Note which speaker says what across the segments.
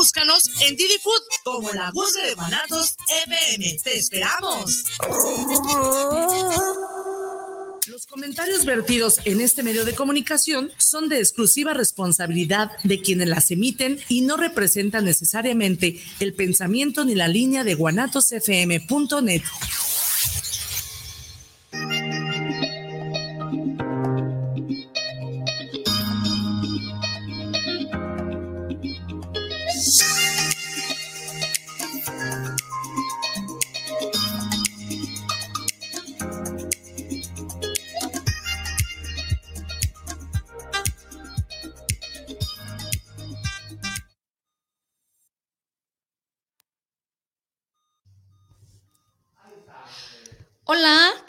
Speaker 1: búscanos en Didi Food como la voz de Guanatos FM. ¡Te esperamos! Los comentarios vertidos en este medio de comunicación son de exclusiva responsabilidad de quienes las emiten y no representan necesariamente el pensamiento ni la línea de guanatosfm.net.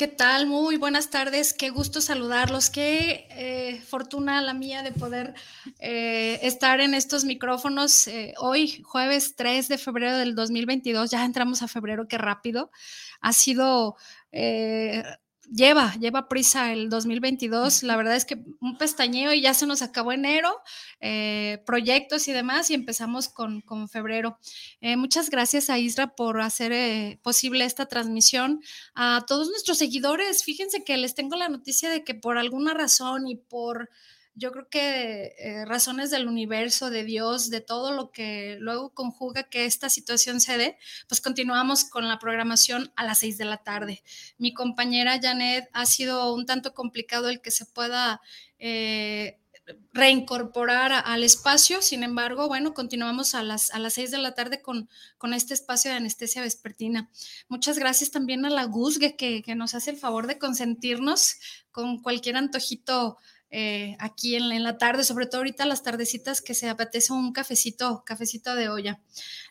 Speaker 2: ¿qué tal? Muy buenas tardes, qué gusto saludarlos, qué eh, fortuna la mía de poder eh, estar en estos micrófonos eh, hoy, jueves 3 de febrero del 2022, ya entramos a febrero, qué rápido. Ha sido lleva, lleva prisa el 2022. La verdad es que un pestañeo y ya se nos acabó enero, eh, proyectos y demás, y empezamos con, con febrero. Eh, muchas gracias a Isra por hacer eh, posible esta transmisión. A todos nuestros seguidores, fíjense que les tengo la noticia de que por alguna razón y por yo creo que eh, razones del universo, de Dios, de todo lo que luego conjuga que esta situación se dé, pues continuamos con la programación a las seis de la tarde. Mi compañera Janet ha sido un tanto complicado el que se pueda... Eh, reincorporar al espacio. Sin embargo, bueno, continuamos a las, a las seis de la tarde con, con este espacio de anestesia vespertina. Muchas gracias también a la GUSGE que, que nos hace el favor de consentirnos con cualquier antojito eh, aquí en, la tarde, sobre todo ahorita las tardecitas que se apetece un cafecito, cafecito de olla.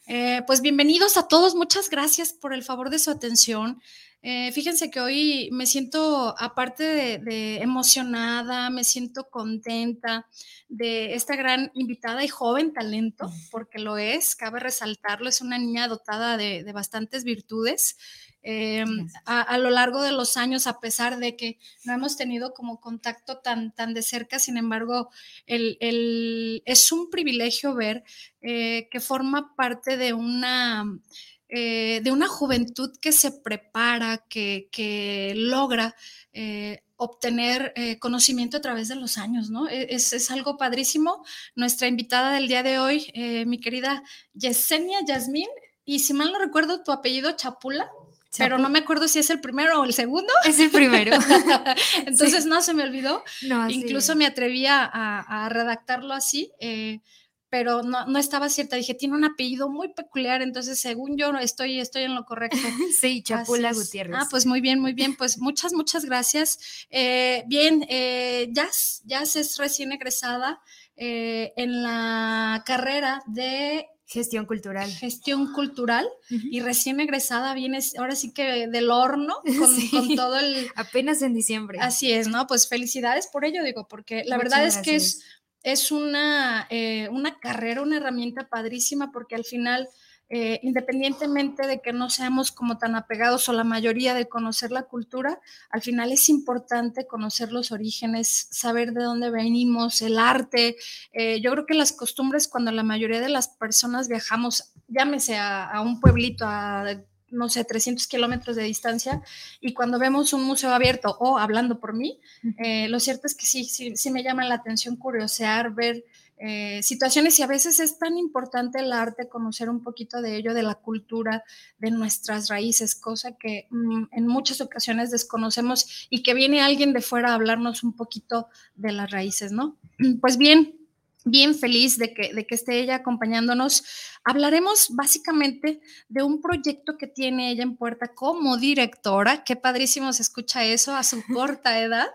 Speaker 2: Eh, pues bienvenidos a todos, muchas gracias por el favor de su atención. Eh, fíjense que hoy me siento, aparte de, emocionada, me siento contenta de esta gran invitada y joven talento, porque lo es, cabe resaltarlo, es una niña dotada de, de bastantes virtudes. Em, a, lo largo de los años, a pesar de que no hemos tenido como contacto tan, tan de cerca, sin embargo, el, es un privilegio ver eh, que forma parte de una, eh, de una juventud que se prepara, que, logra eh, obtener conocimiento a través de los años, ¿no? E, es, es, algo padrísimo. Nuestra invitada del día de hoy, mi querida Yesenia Yasmín, y si mal no recuerdo, tu apellido Chapula pero no me acuerdo si es el primero o el segundo.
Speaker 3: Es el primero.
Speaker 2: Entonces no se me olvidó. Incluso me atrevía a, redactarlo así, eh, pero no, no, estaba cierta. Dije, tiene un apellido muy peculiar, entonces según yo estoy, estoy en lo correcto.
Speaker 3: sí, Chapula Gutiérrez.
Speaker 2: Ah, pues muy bien, muy bien. Pues muchas, muchas gracias. Eh, bien, eh, Jazz, Jazz es recién egresada eh, en la carrera de
Speaker 3: Gestión cultural.
Speaker 2: Gestión cultural. Y recién egresada vienes, ahora sí que del horno, con, todo el...
Speaker 3: Apenas en diciembre.
Speaker 2: Así es, ¿no? Pues felicidades por ello, digo, porque la verdad es que es, es una, eh, una carrera, una herramienta padrísima, porque al final eh, independientemente de que no seamos como tan apegados o la mayoría de conocer la cultura, al final es importante conocer los orígenes, saber de dónde venimos, el arte. Eh, yo creo que las costumbres cuando la mayoría de las personas viajamos, llámese a, un pueblito, a no sé, 300 kilómetros de distancia, y cuando vemos un museo abierto o hablando por mí, eh, lo cierto es que sí, sí, sí me llama la atención curiosear, ver eh, situaciones y a veces es tan importante el arte, conocer un poquito de ello, de la cultura, de nuestras raíces, cosa que mm, en muchas ocasiones desconocemos y que viene alguien de fuera a hablarnos un poquito de las raíces, ¿no? Pues bien, bien feliz de que, de que esté ella acompañándonos. Hablaremos básicamente de un proyecto que tiene ella en puerta como directora. Qué padrísimo se escucha eso a su corta edad.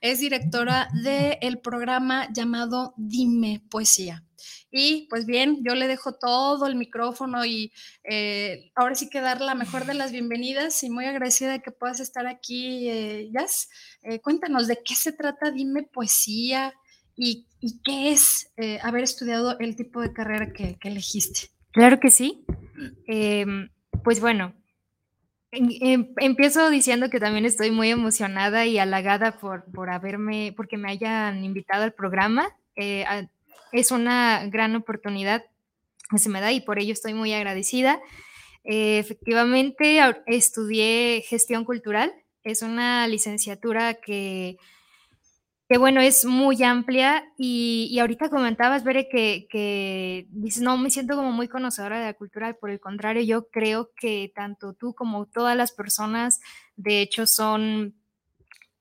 Speaker 2: Es directora del programa llamado Dime Poesía. Y pues bien, yo le dejo todo el micrófono y eh, ahora sí que dar la mejor de las bienvenidas y muy agradecida de que puedas estar aquí, eh, Jazz. Eh, cuéntanos de qué se trata Dime Poesía, y, qué es eh, haber estudiado el tipo de carrera que, elegiste.
Speaker 3: Claro que sí. Em, pues bueno, em, empiezo diciendo que también estoy muy emocionada y halagada por, por haberme, porque me hayan invitado al programa. Eh, es una gran oportunidad se me da y por ello estoy muy agradecida. Eh, efectivamente, estudié gestión cultural. Es una licenciatura que, que bueno, es muy amplia y, ahorita comentabas, Bere, que, que dices, no, me siento como muy conocedora de la cultura, por el contrario, yo creo que tanto tú como todas las personas, de hecho, son,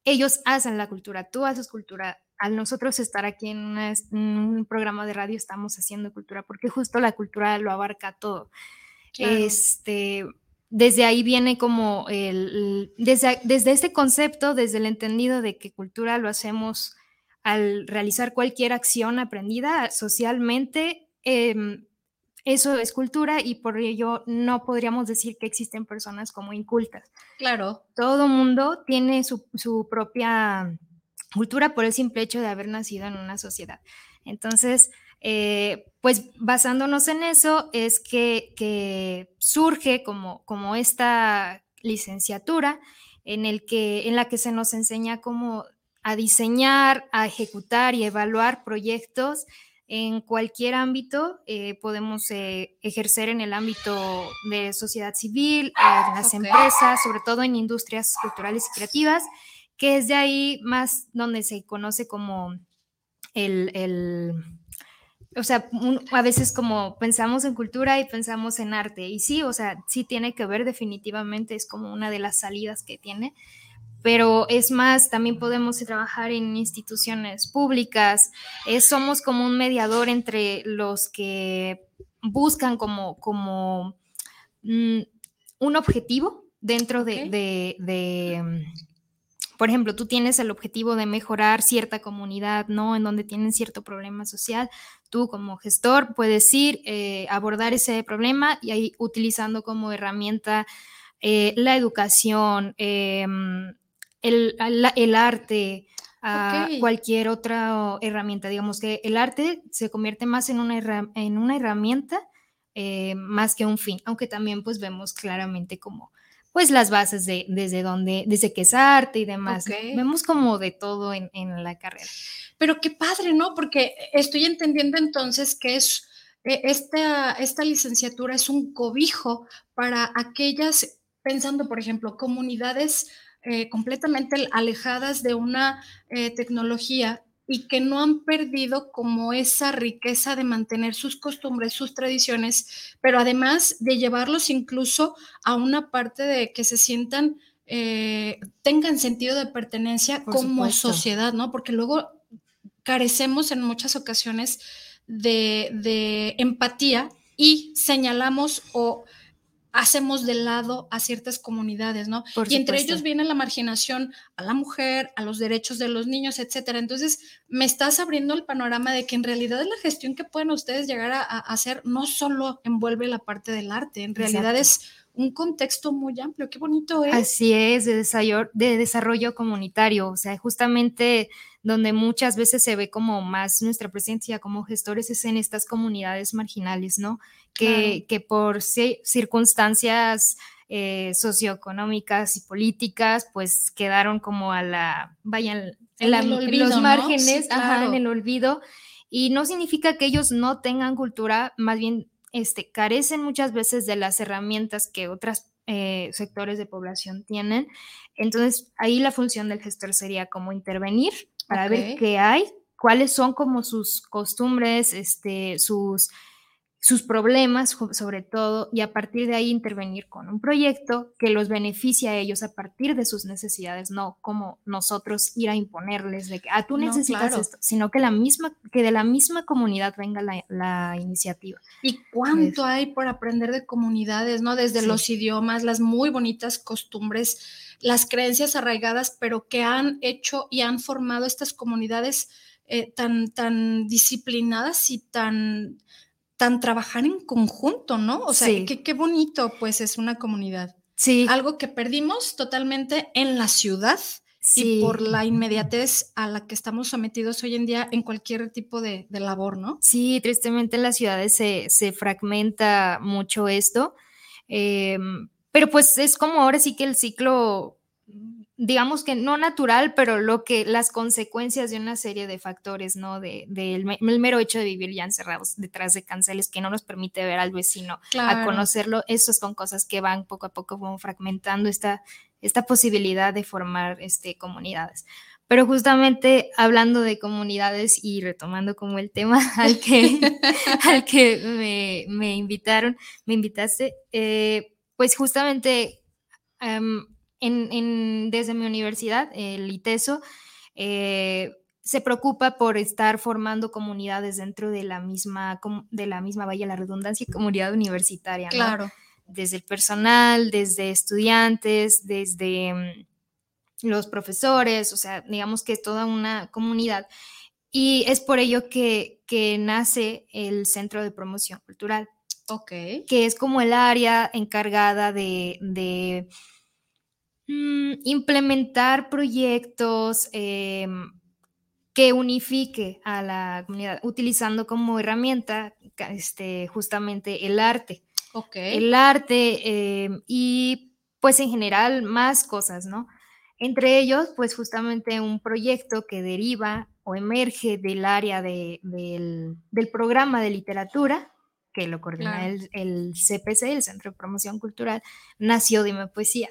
Speaker 3: ellos hacen la cultura, tú haces cultura, al nosotros estar aquí en, un programa de radio estamos haciendo cultura, porque justo la cultura lo abarca todo. Este, desde ahí viene como el, desde, desde este concepto, desde el entendido de que cultura lo hacemos al realizar cualquier acción aprendida socialmente, em, eso es cultura y por ello no podríamos decir que existen personas como incultas.
Speaker 2: Claro.
Speaker 3: Todo mundo tiene su, su propia cultura por el simple hecho de haber nacido en una sociedad. Entonces, eh, pues basándonos en eso es que, surge como, como esta licenciatura en, el que, en la que se nos enseña cómo a diseñar, a ejecutar y evaluar proyectos en cualquier ámbito. Eh, podemos eh, ejercer en el ámbito de sociedad civil, en las empresas, sobre todo en industrias culturales y creativas que es de ahí más donde se conoce como el, o sea, a veces como pensamos en cultura y pensamos en arte, y sí, o sea, sí tiene que ver definitivamente, es como una de las salidas que tiene, pero es más, también podemos trabajar en instituciones públicas, somos como un mediador entre los que buscan como, como mm, un objetivo dentro de por ejemplo, tú tienes el objetivo de mejorar cierta comunidad, ¿no? En donde tienen cierto problema social, tú como gestor puedes ir, eh, abordar ese problema y ahí utilizando como herramienta eh, la educación, em, el, arte, cualquier otra herramienta. Digamos que el arte se convierte más en una, en una herramienta eh, más que un fin, aunque también pues vemos claramente como pues las bases de desde donde, desde que es arte y demás. Vemos como de todo en, la carrera.
Speaker 2: Pero qué padre, ¿no? Porque estoy entendiendo entonces que es e, esta, esta licenciatura es un cobijo para aquellas, pensando, por ejemplo, comunidades eh, completamente alejadas de una eh, tecnología y que no han perdido como esa riqueza de mantener sus costumbres, sus tradiciones, pero además de llevarlos incluso a una parte de que se sientan, eh, tengan sentido de pertenencia como sociedad, ¿no? Porque luego carecemos en muchas ocasiones de, de empatía y señalamos o hacemos de lado a ciertas comunidades, ¿no? y entre ellos viene la marginación a la mujer, a los derechos de los niños, etcétera. Entonces, me estás abriendo el panorama de que en realidad la gestión que pueden ustedes llegar a, hacer no solo envuelve la parte del arte, en realidad es un contexto muy amplio. Qué bonito es.
Speaker 3: Así es, de desarrollo, de desarrollo comunitario, o sea, justamente donde muchas veces se ve como más nuestra presencia como gestores es en estas comunidades marginales, ¿no? Que, que por circunstancias eh, socioeconómicas y políticas, pues quedaron como a la, vayan, en, los márgenes, en el olvido. Y no significa que ellos no tengan cultura, más bien este, carecen muchas veces de las herramientas que otros eh, sectores de población tienen. Entonces, ahí la función del gestor sería como intervenir para ver qué hay, cuáles son como sus costumbres, este, sus, sus problemas sobre todo, y a partir de ahí intervenir con un proyecto que los beneficie a ellos a partir de sus necesidades, no como nosotros ir a imponerles de que, ah, tú necesitas esto, sino que, la misma, que de la misma comunidad venga la, iniciativa.
Speaker 2: ¿Y cuánto hay por aprender de comunidades, no? Desde los idiomas, las muy bonitas costumbres las creencias arraigadas, pero que han hecho y han formado estas comunidades eh, tan, tan disciplinadas y tan, tan trabajar en conjunto, ¿no? O sea, qué, bonito, pues es una comunidad.
Speaker 3: Sí.
Speaker 2: Algo que perdimos totalmente en la ciudad. y por la inmediatez a la que estamos sometidos hoy en día en cualquier tipo de, labor, ¿no?
Speaker 3: Sí, tristemente en las ciudades se, se fragmenta mucho esto. Em, pero pues es como ahora sí que el ciclo digamos que no natural, pero lo que las consecuencias de una serie de factores, ¿no? De, del mero hecho de vivir ya encerrados detrás de canceles que no nos permite ver al vecino, a conocerlo, esas son cosas que van poco a poco como fragmentando esta, esta posibilidad de formar este, comunidades. Pero justamente hablando de comunidades y retomando como el tema al que, al que me, invitaron, me invitaste, eh, pues justamente em, en, desde mi universidad, el ITESO, eh, se preocupa por estar formando comunidades dentro de la misma, de la misma, vaya la redundancia, comunidad universitaria.
Speaker 2: Claro.
Speaker 3: Desde el personal, desde estudiantes, desde mm, los profesores, o sea, digamos que es toda una comunidad. Y es por ello que, que nace el Centro de Promoción Cultural.
Speaker 2: Ok.
Speaker 3: Que es como el área encargada de, de mm, implementar proyectos em, que unifique a la comunidad, utilizando como herramienta este, justamente el arte. El arte em, y pues en general más cosas, ¿no? Entre ellos, pues justamente un proyecto que deriva o emerge del área del, programa de literatura, que lo coordina el, el, CPC, el Centro de Promoción Cultural, nació Dime Poesía.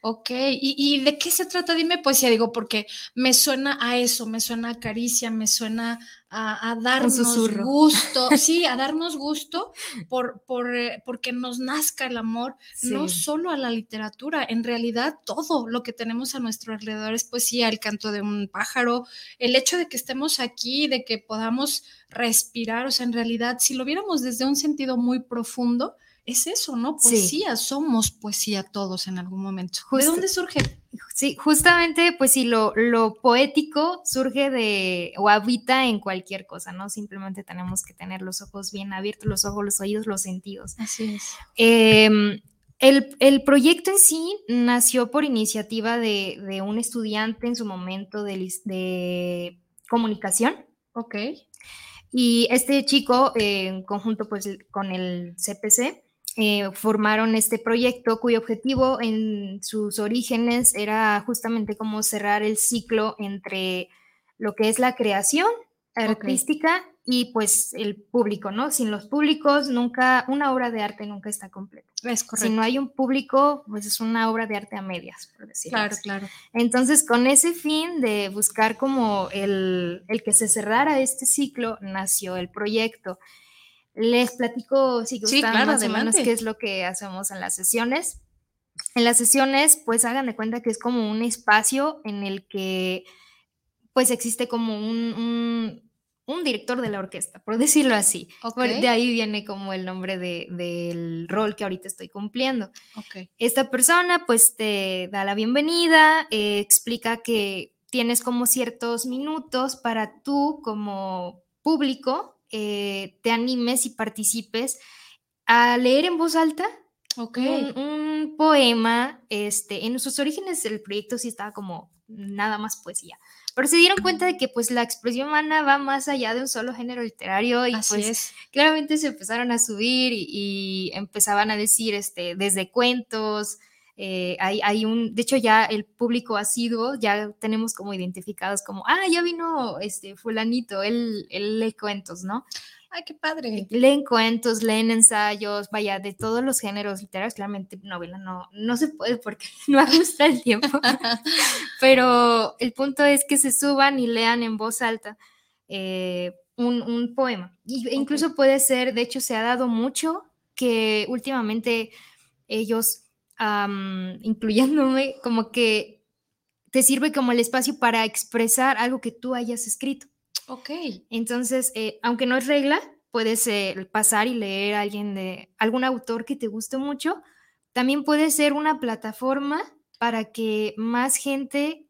Speaker 2: Ok, ¿Y, de qué se trata? Dime poesía, digo, porque me suena a eso, me suena a caricia, me suena a, darnos gusto, sí, a darnos gusto por, por eh, porque nos nazca el amor, no solo a la literatura, en realidad todo lo que tenemos a nuestro alrededor es poesía, el canto de un pájaro, el hecho de que estemos aquí, de que podamos respirar, o sea, en realidad, si lo viéramos desde un sentido muy profundo, es eso, ¿no? Poesía, somos poesía todos en algún momento. ¿De dónde surge?
Speaker 3: Sí, justamente, pues sí, lo, lo, poético surge de o habita en cualquier cosa, ¿no? Simplemente tenemos que tener los ojos bien abiertos, los ojos, los oídos, los sentidos.
Speaker 2: Así es.
Speaker 3: Em, el, proyecto en sí nació por iniciativa de, un estudiante en su momento de, de comunicación.
Speaker 2: Ok.
Speaker 3: Y este chico, en conjunto pues con el CPC, eh, formaron este proyecto cuyo objetivo en sus orígenes era justamente como cerrar el ciclo entre lo que es la creación artística y pues el público, ¿no? Sin los públicos nunca, una obra de arte nunca está completa.
Speaker 2: Es correcto.
Speaker 3: Si no hay un público, pues es una obra de arte a medias, por decirlo
Speaker 2: Claro, claro.
Speaker 3: Entonces, con ese fin de buscar como el, el que se cerrara este ciclo, nació el proyecto. Les platico, si gustan, más o menos qué es lo que hacemos en las sesiones. En las sesiones, pues hagan de cuenta que es como un espacio en el que pues existe como un, un, director de la orquesta, por decirlo así. De ahí viene como el nombre del rol que ahorita estoy cumpliendo. Esta persona pues te da la bienvenida, eh, explica que tienes como ciertos minutos para tú como público eh, te animes y participes a leer en voz alta un, poema. Este, en sus orígenes el proyecto sí estaba como nada más poesía, pero se dieron cuenta de que pues la expresión humana va más allá de un solo género literario y pues claramente se empezaron a subir y, empezaban a decir este, desde cuentos, eh, hay, hay, un, de hecho ya el público asiduo, ya tenemos como identificados como, ah, ya vino este fulanito, él, él lee cuentos, ¿no?
Speaker 2: Ay, qué padre.
Speaker 3: Leen cuentos, leen ensayos, vaya, de todos los géneros literarios, claramente novela no, no se puede porque no ajusta el tiempo, pero el punto es que se suban y lean en voz alta eh, un, un, poema. Y, Incluso puede ser, de hecho se ha dado mucho que últimamente ellos incluyéndome, como que te sirve como el espacio para expresar algo que tú hayas escrito.
Speaker 2: Ok.
Speaker 3: Entonces, eh, aunque no es regla, puedes pasar y leer a alguien de algún autor que te guste mucho. También puede ser una plataforma para que más gente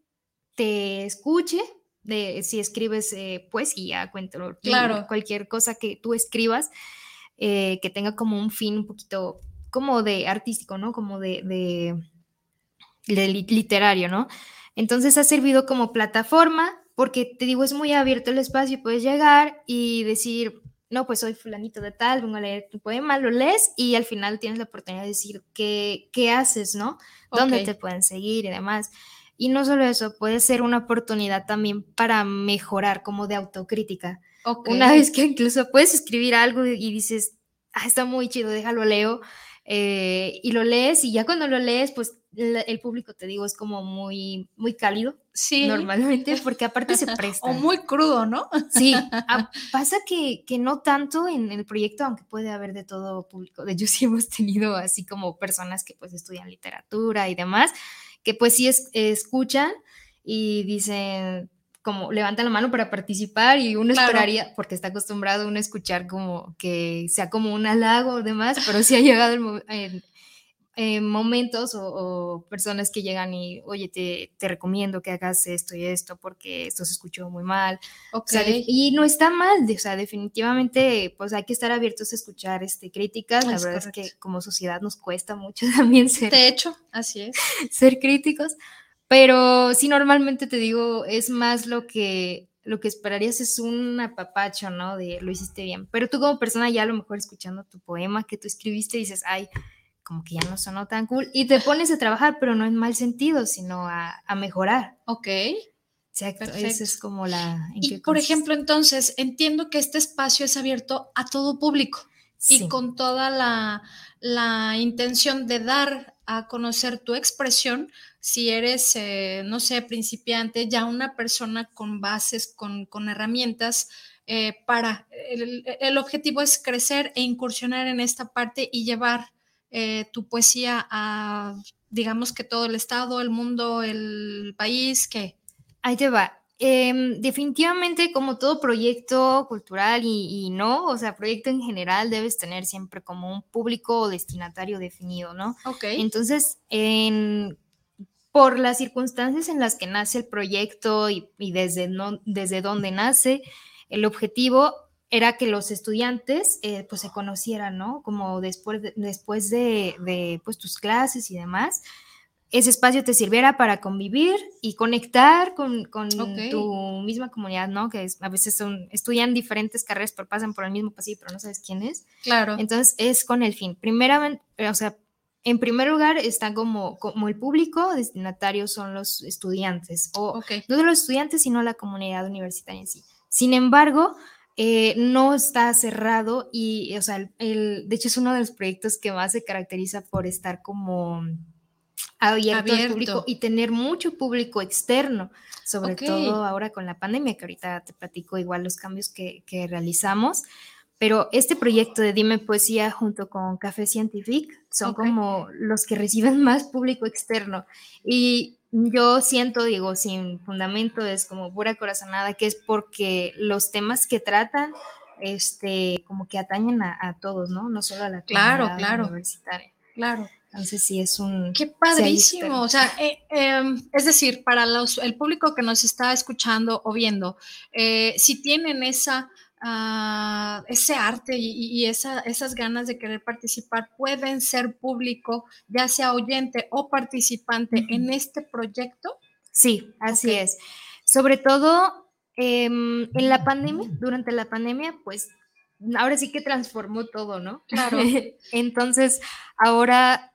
Speaker 3: te escuche, de si escribes eh, poesía, cuento,
Speaker 2: claro.
Speaker 3: cualquier cosa que tú escribas, eh, que tenga como un fin un poquito como de artístico, ¿no? Como de, de, literario, ¿no? Entonces ha servido como plataforma porque te digo, es muy abierto el espacio, puedes llegar y decir, no, pues soy fulanito de tal, vengo a leer tu poema, lo lees y al final tienes la oportunidad de decir qué, qué haces, ¿no? ¿Dónde te pueden seguir y demás? Y no solo eso, puede ser una oportunidad también para mejorar como de autocrítica. Una vez que incluso puedes escribir algo y dices, ah, está muy chido, déjalo leo, eh, y lo lees y ya cuando lo lees, pues el público, te digo, es como muy, muy cálido. Sí. Normalmente, porque aparte se presta.
Speaker 2: o muy crudo, ¿no?
Speaker 3: Sí. Ah, pasa que, que, no tanto en el proyecto, aunque puede haber de todo público. De hecho, sí hemos tenido así como personas que pues estudian literatura y demás, que pues sí es, escuchan y dicen, como levantan la mano para participar y uno esperaría, porque está acostumbrado uno a escuchar como que sea como un halago o demás, pero sí ha llegado el, momentos o, personas que llegan y, oye, te, te, recomiendo que hagas esto y esto porque esto se escuchó muy mal. y no está mal, o sea, definitivamente, pues hay que estar abiertos a escuchar este, críticas. La verdad es que como sociedad nos cuesta mucho también ser.
Speaker 2: De hecho, así es.
Speaker 3: Ser críticos. Pero sí, normalmente te digo, es más lo que, lo que esperarías es un apapacho, ¿no? De lo hiciste bien. Pero tú como persona ya a lo mejor escuchando tu poema que tú escribiste dices, ay, como que ya no sonó tan cool. Y te pones a trabajar, pero no en mal sentido, sino a, mejorar.
Speaker 2: Ok.
Speaker 3: Exacto, esa es como la...
Speaker 2: Y por ejemplo, entonces, entiendo que este espacio es abierto a todo público y con toda la, la intención de dar a conocer tu expresión, si eres, eh, no sé, principiante, ya una persona con bases, con, herramientas eh, para, el, objetivo es crecer e incursionar en esta parte y llevar eh, tu poesía a, digamos que todo el estado, el mundo, el país, que...
Speaker 3: Ahí te va. Em, definitivamente, como todo proyecto cultural y, no, o sea, proyecto en general, debes tener siempre como un público o destinatario definido, ¿no?
Speaker 2: Ok.
Speaker 3: Entonces, en, por las circunstancias en las que nace el proyecto y, desde, no, desde dónde nace, el objetivo era que los estudiantes eh, pues se conocieran, ¿no? Como después de, después de, de pues, tus clases y demás, ese espacio te sirviera para convivir y conectar con, tu misma comunidad, ¿no? Que a veces son, estudian diferentes carreras, pero pasan por el mismo pasillo, pero no sabes quién es.
Speaker 2: Claro.
Speaker 3: Entonces es con el fin. Primeramente, o sea, en primer lugar está como, como el público destinatario son los estudiantes, o no de los estudiantes, sino la comunidad universitaria en sí. Sin embargo, eh, no está cerrado y, o sea, el, de hecho es uno de los proyectos que más se caracteriza por estar como abierto, al público y tener mucho público externo, sobre todo ahora con la pandemia, que ahorita te platico igual los cambios que, que realizamos. Pero este proyecto de Dime Poesía junto con Café Scientific son como los que reciben más público externo. Y yo siento, digo, sin fundamento, es como pura corazonada, que es porque los temas que tratan, este, como que atañen a, a todos, ¿no? No solo a la
Speaker 2: comunidad claro,
Speaker 3: universitaria.
Speaker 2: Claro.
Speaker 3: Entonces sí es un...
Speaker 2: Qué padrísimo. o sea, eh, em, es decir, para los, el público que nos está escuchando o viendo, eh, si tienen esa, ah, ese arte y, esa, esas ganas de querer participar, pueden ser público, ya sea oyente o participante en este proyecto.
Speaker 3: Sí, así es. Sobre todo em, en la pandemia, durante la pandemia, pues ahora sí que transformó todo, ¿no?
Speaker 2: Claro.
Speaker 3: Entonces, ahora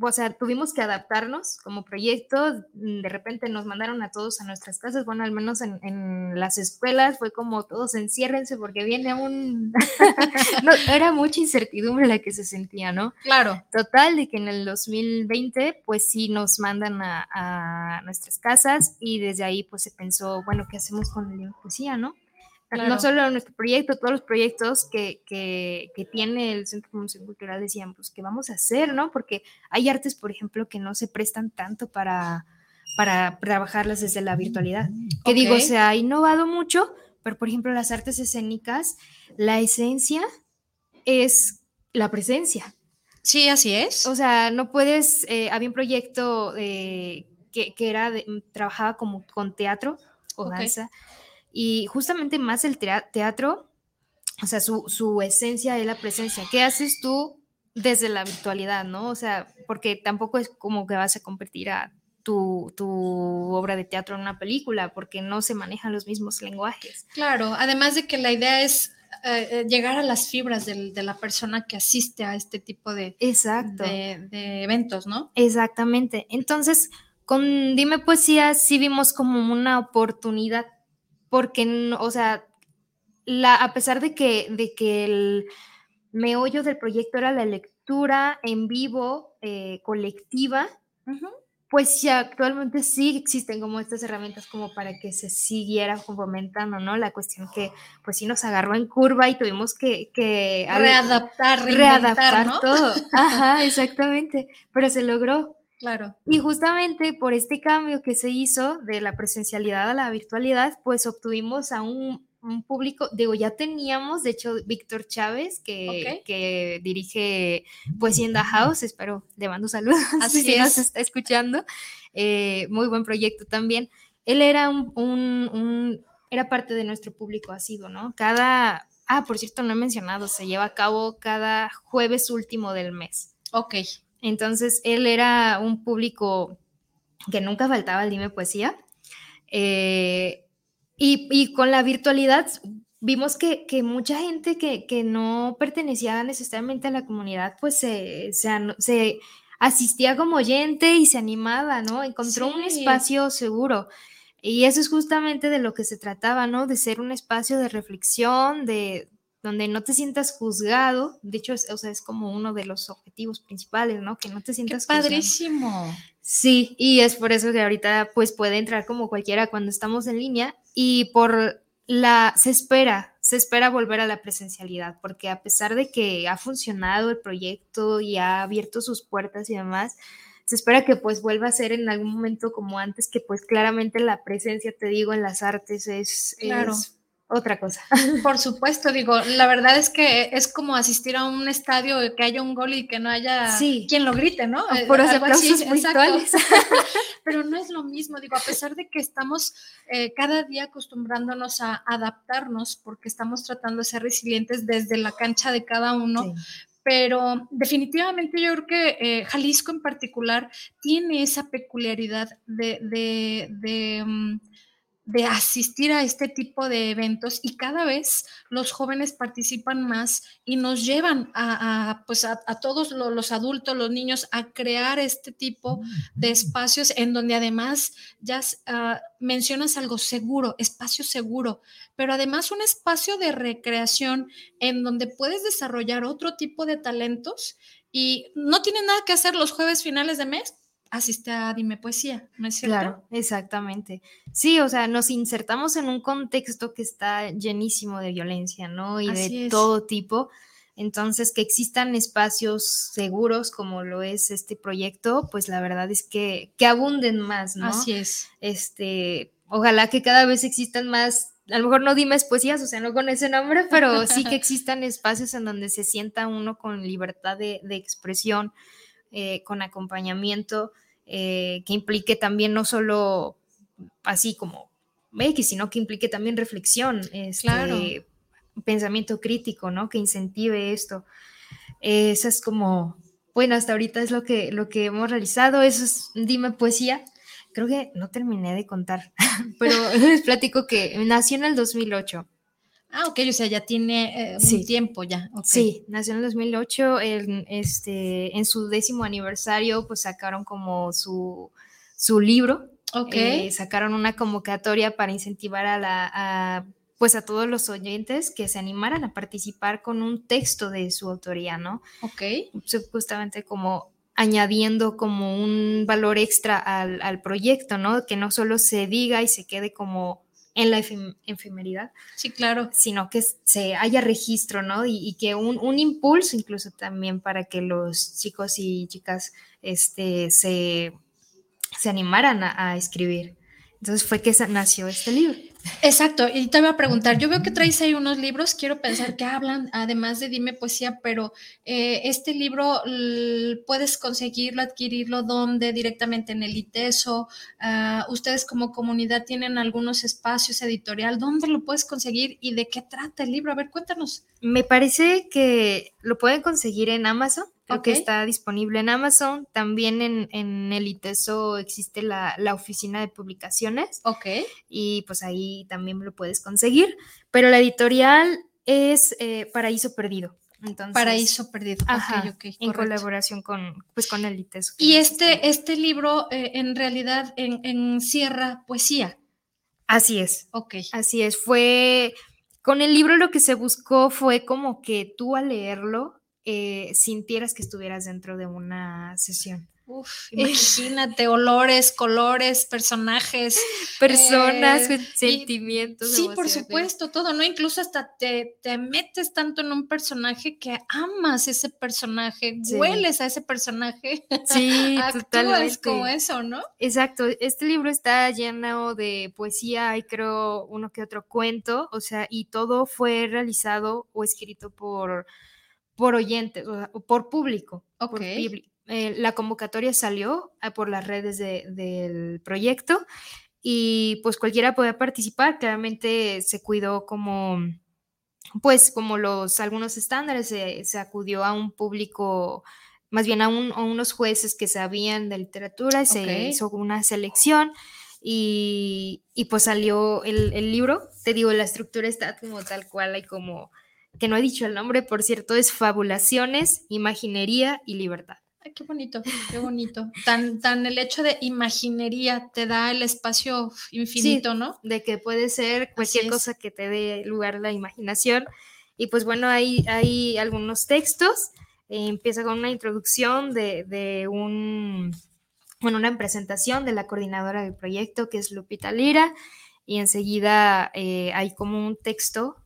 Speaker 3: o sea, tuvimos que adaptarnos como proyecto, de repente nos mandaron a todos a nuestras casas, bueno, al menos en, en las escuelas fue como todos enciérrense porque viene un... no, era mucha incertidumbre la que se sentía, ¿no?
Speaker 2: Claro.
Speaker 3: Total, de que en el 2020 pues sí nos mandan a, a nuestras casas y desde ahí pues se pensó, bueno, ¿qué hacemos con la poesía, no? No solo nuestro proyecto, todos los proyectos que, que, que tiene el Centro de Comunicación Cultural decían, pues, ¿qué vamos a hacer, no? Porque hay artes, por ejemplo, que no se prestan tanto para, para trabajarlas desde la virtualidad. Que digo, se ha innovado mucho, pero, por ejemplo, las artes escénicas, la esencia es la presencia.
Speaker 2: Sí, así es.
Speaker 3: O sea, no puedes, eh, había un proyecto eh, que, que, era, trabajaba como con teatro o danza, y justamente más el teatro, o sea, su, esencia es la presencia. ¿Qué haces tú desde la virtualidad, no? O sea, porque tampoco es como que vas a convertir a tu, obra de teatro en una película, porque no se manejan los mismos lenguajes.
Speaker 2: Claro, además de que la idea es eh, eh, llegar a las fibras de la persona que asiste a este tipo de,
Speaker 3: Exacto.
Speaker 2: de, de eventos, ¿no?
Speaker 3: Exactamente. Entonces, con Dime Poesía sí vimos como una oportunidad, porque, o sea, la, a pesar de que, de que el meollo del proyecto era la lectura en vivo, eh, colectiva, pues ya actualmente sí existen como estas herramientas como para que se siguiera fomentando, ¿no? La cuestión que pues sí nos agarró en curva y tuvimos que... que
Speaker 2: readaptar, readaptar
Speaker 3: todo. Ajá, exactamente, pero se logró.
Speaker 2: Claro.
Speaker 3: Y justamente por este cambio que se hizo de la presencialidad a la virtualidad, pues obtuvimos a un, público, digo, ya teníamos, de hecho, Víctor Chávez, que, que dirige en the House, espero, le mando saludos,
Speaker 2: Así
Speaker 3: si nos está escuchando, eh, muy buen proyecto también. Él era un, un, era parte de nuestro público asiduo, ¿no? Cada, ah, por cierto, no he mencionado, se lleva a cabo cada jueves último del mes.
Speaker 2: Ok.
Speaker 3: Entonces, él era un público que nunca faltaba al Dime Poesía. Eh, y, con la virtualidad vimos que, mucha gente que, no pertenecía necesariamente a la comunidad, pues se, se, asistía como oyente y se animaba, ¿no? Encontró un espacio seguro. Y eso es justamente de lo que se trataba, ¿no? De ser un espacio de reflexión, de, donde no te sientas juzgado, de hecho, es, o sea, es como uno de los objetivos principales, ¿no? Que no te sientas
Speaker 2: Qué padrísimo.
Speaker 3: Sí, y es por eso que ahorita pues puede entrar como cualquiera cuando estamos en línea y por la se espera, se espera volver a la presencialidad, porque a pesar de que ha funcionado el proyecto y ha abierto sus puertas y demás, se espera que pues vuelva a ser en algún momento como antes, que pues claramente la presencia, te digo, en las artes es,
Speaker 2: claro
Speaker 3: otra cosa.
Speaker 2: Por supuesto, digo, la verdad es que es como asistir a un estadio que haya un gol y que no haya quien lo grite, ¿no?
Speaker 3: Por aplausos virtuales.
Speaker 2: Pero no es lo mismo, digo, a pesar de que estamos eh, cada día acostumbrándonos a adaptarnos porque estamos tratando de ser resilientes desde la cancha de cada uno, pero definitivamente yo creo que eh, Jalisco en particular tiene esa peculiaridad de, de, mm, de asistir a este tipo de eventos y cada vez los jóvenes participan más y nos llevan a, pues a, todos los, adultos, los niños, a crear este tipo de espacios en donde además ya ah, mencionas algo seguro, espacio seguro, pero además un espacio de recreación en donde puedes desarrollar otro tipo de talentos y no tienen nada que hacer los jueves finales de mes, asiste a Dime Poesía, ¿no es cierto?
Speaker 3: Claro, exactamente. Sí, o sea, nos insertamos en un contexto que está llenísimo de violencia, ¿no? Y de todo tipo. Entonces, que existan espacios seguros como lo es este proyecto, pues la verdad es que, que abunden más, ¿no?
Speaker 2: Así es.
Speaker 3: Este, ojalá que cada vez existan más, a lo mejor no dimes poesías, o sea, no con ese nombre, pero sí que existan espacios en donde se sienta uno con libertad de, de expresión, eh, con acompañamiento eh, que implique también no solo así como X, sino que implique también reflexión, este, pensamiento crítico, ¿no? Que incentive esto. Esa es como, bueno, hasta ahorita es lo que, lo que hemos realizado. Eso es Dime Poesía. Creo que no terminé de contar, pero les platico que nació en el 2008.
Speaker 2: Ah, ok, o sea, ya tiene eh, un tiempo ya.
Speaker 3: Sí, nació en el 2008, en, este, en su décimo aniversario, pues sacaron como su, su libro.
Speaker 2: Ok.
Speaker 3: Eh, sacaron una convocatoria para incentivar a la, pues a todos los oyentes que se animaran a participar con un texto de su autoría, ¿no?
Speaker 2: Ok.
Speaker 3: Justamente como añadiendo como un valor extra al, al proyecto, ¿no? Que no solo se diga y se quede como en la efemeridad.
Speaker 2: Sí, claro.
Speaker 3: Sino que se haya registro, ¿no? Y, que un, impulso incluso también para que los chicos y chicas este, se, se animaran a, a escribir. Entonces fue que nació este libro.
Speaker 2: Exacto, y te voy a preguntar, yo veo que traes ahí unos libros, quiero pensar que hablan, además de Dime Poesía, pero eh, este libro puedes conseguirlo, adquirirlo donde directamente en el ITESO, ah, ustedes como comunidad tienen algunos espacios editorial, ¿dónde lo puedes conseguir y de qué trata el libro? A ver, cuéntanos.
Speaker 3: Me parece que lo pueden conseguir en Amazon que está disponible en Amazon. También en, el ITESO existe la, oficina de publicaciones.
Speaker 2: Ok.
Speaker 3: Y pues ahí también lo puedes conseguir. Pero la editorial es eh, Paraíso Perdido.
Speaker 2: Paraíso Perdido.
Speaker 3: Ajá, en colaboración con, pues, con el ITESO.
Speaker 2: Y este, este libro eh, en realidad encierra poesía.
Speaker 3: Así es.
Speaker 2: Ok.
Speaker 3: Así es. Fue, con el libro lo que se buscó fue como que tú al leerlo eh, sintieras que estuvieras dentro de una sesión.
Speaker 2: Uf, imagínate, olores, colores, personajes.
Speaker 3: Personas, eh, sentimientos.
Speaker 2: sí, por supuesto, todo, ¿no? Incluso hasta te, te, metes tanto en un personaje que amas ese personaje, hueles a ese personaje.
Speaker 3: Sí, totalmente.
Speaker 2: como eso, ¿no?
Speaker 3: Exacto, este libro está lleno de poesía, hay creo uno que otro cuento, o sea, y todo fue realizado o escrito por por oyentes, o por público.
Speaker 2: Ok.
Speaker 3: Eh, la convocatoria salió ah, por las redes del proyecto y pues cualquiera podía participar. Claramente se cuidó como, pues como los algunos estándares, se, acudió a un público, más bien a, unos jueces que sabían de literatura, se hizo una selección. Y, pues salió el, el, libro, te digo, la estructura está como tal cual, hay como, que no he dicho el nombre, por cierto, es Fabulaciones, Imaginería y Libertad.
Speaker 2: Ay, qué bonito, qué bonito. Tan, tan el hecho de imaginería te da el espacio infinito, ¿no?
Speaker 3: De que puede ser cualquier cosa que te dé lugar la imaginación. Y pues bueno, hay, hay algunos textos. Eh, empieza con una introducción de, un, bueno, una presentación de la coordinadora del proyecto, que es Lupita Lira. Y enseguida eh, hay como un texto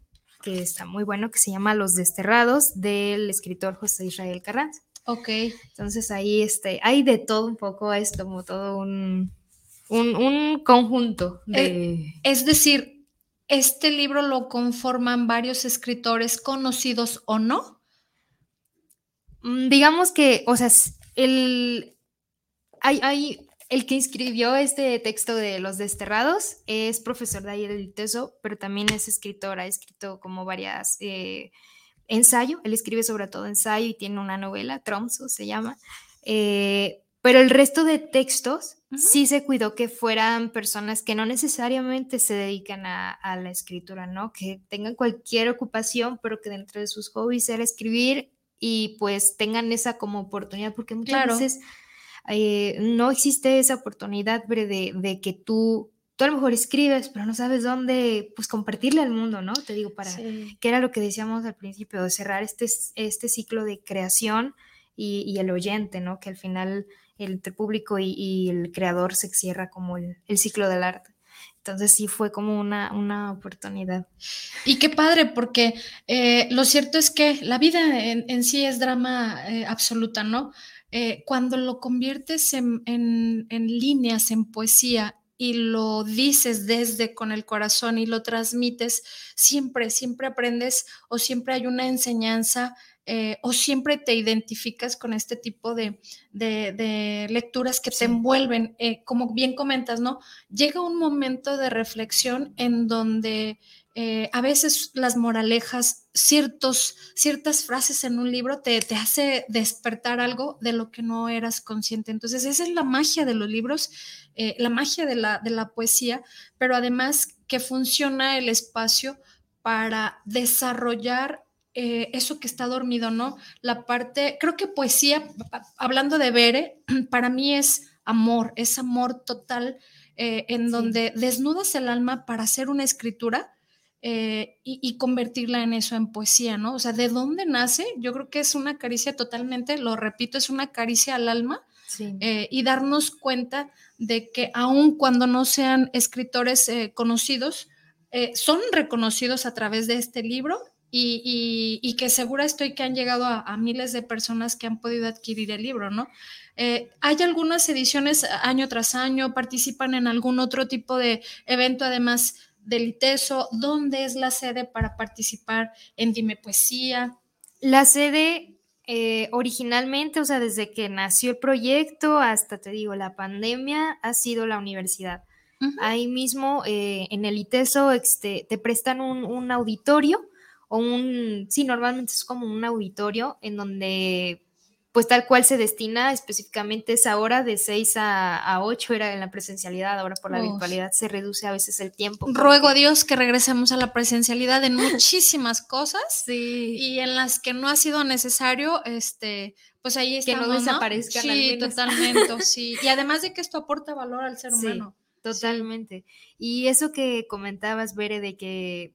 Speaker 3: que está muy bueno, que se llama Los Desterrados, del escritor José Israel Carranza.
Speaker 2: Ok.
Speaker 3: Entonces ahí este, hay de todo un poco, es como todo un, un, conjunto
Speaker 2: de... Es, decir, ¿este libro lo conforman varios escritores conocidos o no?
Speaker 3: Mm, digamos que, o sea, el, hay, hay, el que inscribió este texto de Los Desterrados es profesor de ayer del Teso, pero también es escritor, ha escrito como varias... Eh, ensayo, él escribe sobre todo ensayo y tiene una novela, Tromso se llama, eh, pero el resto de textos sí se cuidó que fueran personas que no necesariamente se dedican a, la escritura, ¿no? Que tengan cualquier ocupación, pero que dentro de sus hobbies era escribir y pues tengan esa como oportunidad, porque muchas veces eh, no existe esa oportunidad de, de que tú tú a lo mejor escribes, pero no sabes dónde, pues compartirle al mundo, ¿no? Te digo, para, que era lo que decíamos al principio, de cerrar este, este ciclo de creación y, el oyente, ¿no? Que al final el público y, el creador se cierra como el, ciclo del arte. Entonces sí fue como una, una oportunidad.
Speaker 2: Y qué padre, porque eh, lo cierto es que la vida en, sí es drama eh, absoluta, ¿no? Eh, cuando lo conviertes en, en, en líneas, en poesía, y lo dices desde con el corazón y lo transmites, siempre, siempre aprendes o siempre hay una enseñanza eh, o siempre te identificas con este tipo de, lecturas que te envuelven. Eh, como bien comentas, ¿no? Llega un momento de reflexión en donde eh, a veces las moralejas, ciertos, ciertas frases en un libro te, te, hace despertar algo de lo que no eras consciente. Entonces, esa es la magia de los libros, eh, la magia de la, de la poesía, pero además que funciona el espacio para desarrollar eh, eso que está dormido, ¿no? La parte, creo que poesía, hablando de Bere, para mí es amor, es amor total, en donde desnudas el alma para hacer una escritura eh, y, convertirla en eso, en poesía, ¿no? O sea, ¿de dónde nace? Yo creo que es una caricia totalmente, lo repito, es una caricia al alma eh, y darnos cuenta de que aun cuando no sean escritores eh, conocidos, son reconocidos a través de este libro y, que segura estoy que han llegado a, miles de personas que han podido adquirir el libro, ¿no? hay algunas ediciones año tras año, participan en algún otro tipo de evento, además del ITESO? ¿Dónde es la sede para participar en Dime Poesía?
Speaker 3: La sede eh, originalmente, o sea, desde que nació el proyecto hasta, te digo, la pandemia, ha sido la universidad. Ahí mismo, eh, en el ITESO, este, te prestan un, auditorio o un, sí, normalmente es como un auditorio en donde pues tal cual se destina específicamente esa hora de 6 a, a 8 era en la presencialidad, ahora por la virtualidad se reduce a veces el tiempo.
Speaker 2: Ruego a Dios que regresemos a la presencialidad en muchísimas cosas y en las que no ha sido necesario, este, pues ahí
Speaker 3: está. Que no desaparezcan.
Speaker 2: Sí, totalmente, sí. Y además de que esto aporta valor al ser humano.
Speaker 3: Totalmente. Y eso que comentabas, Bere, de que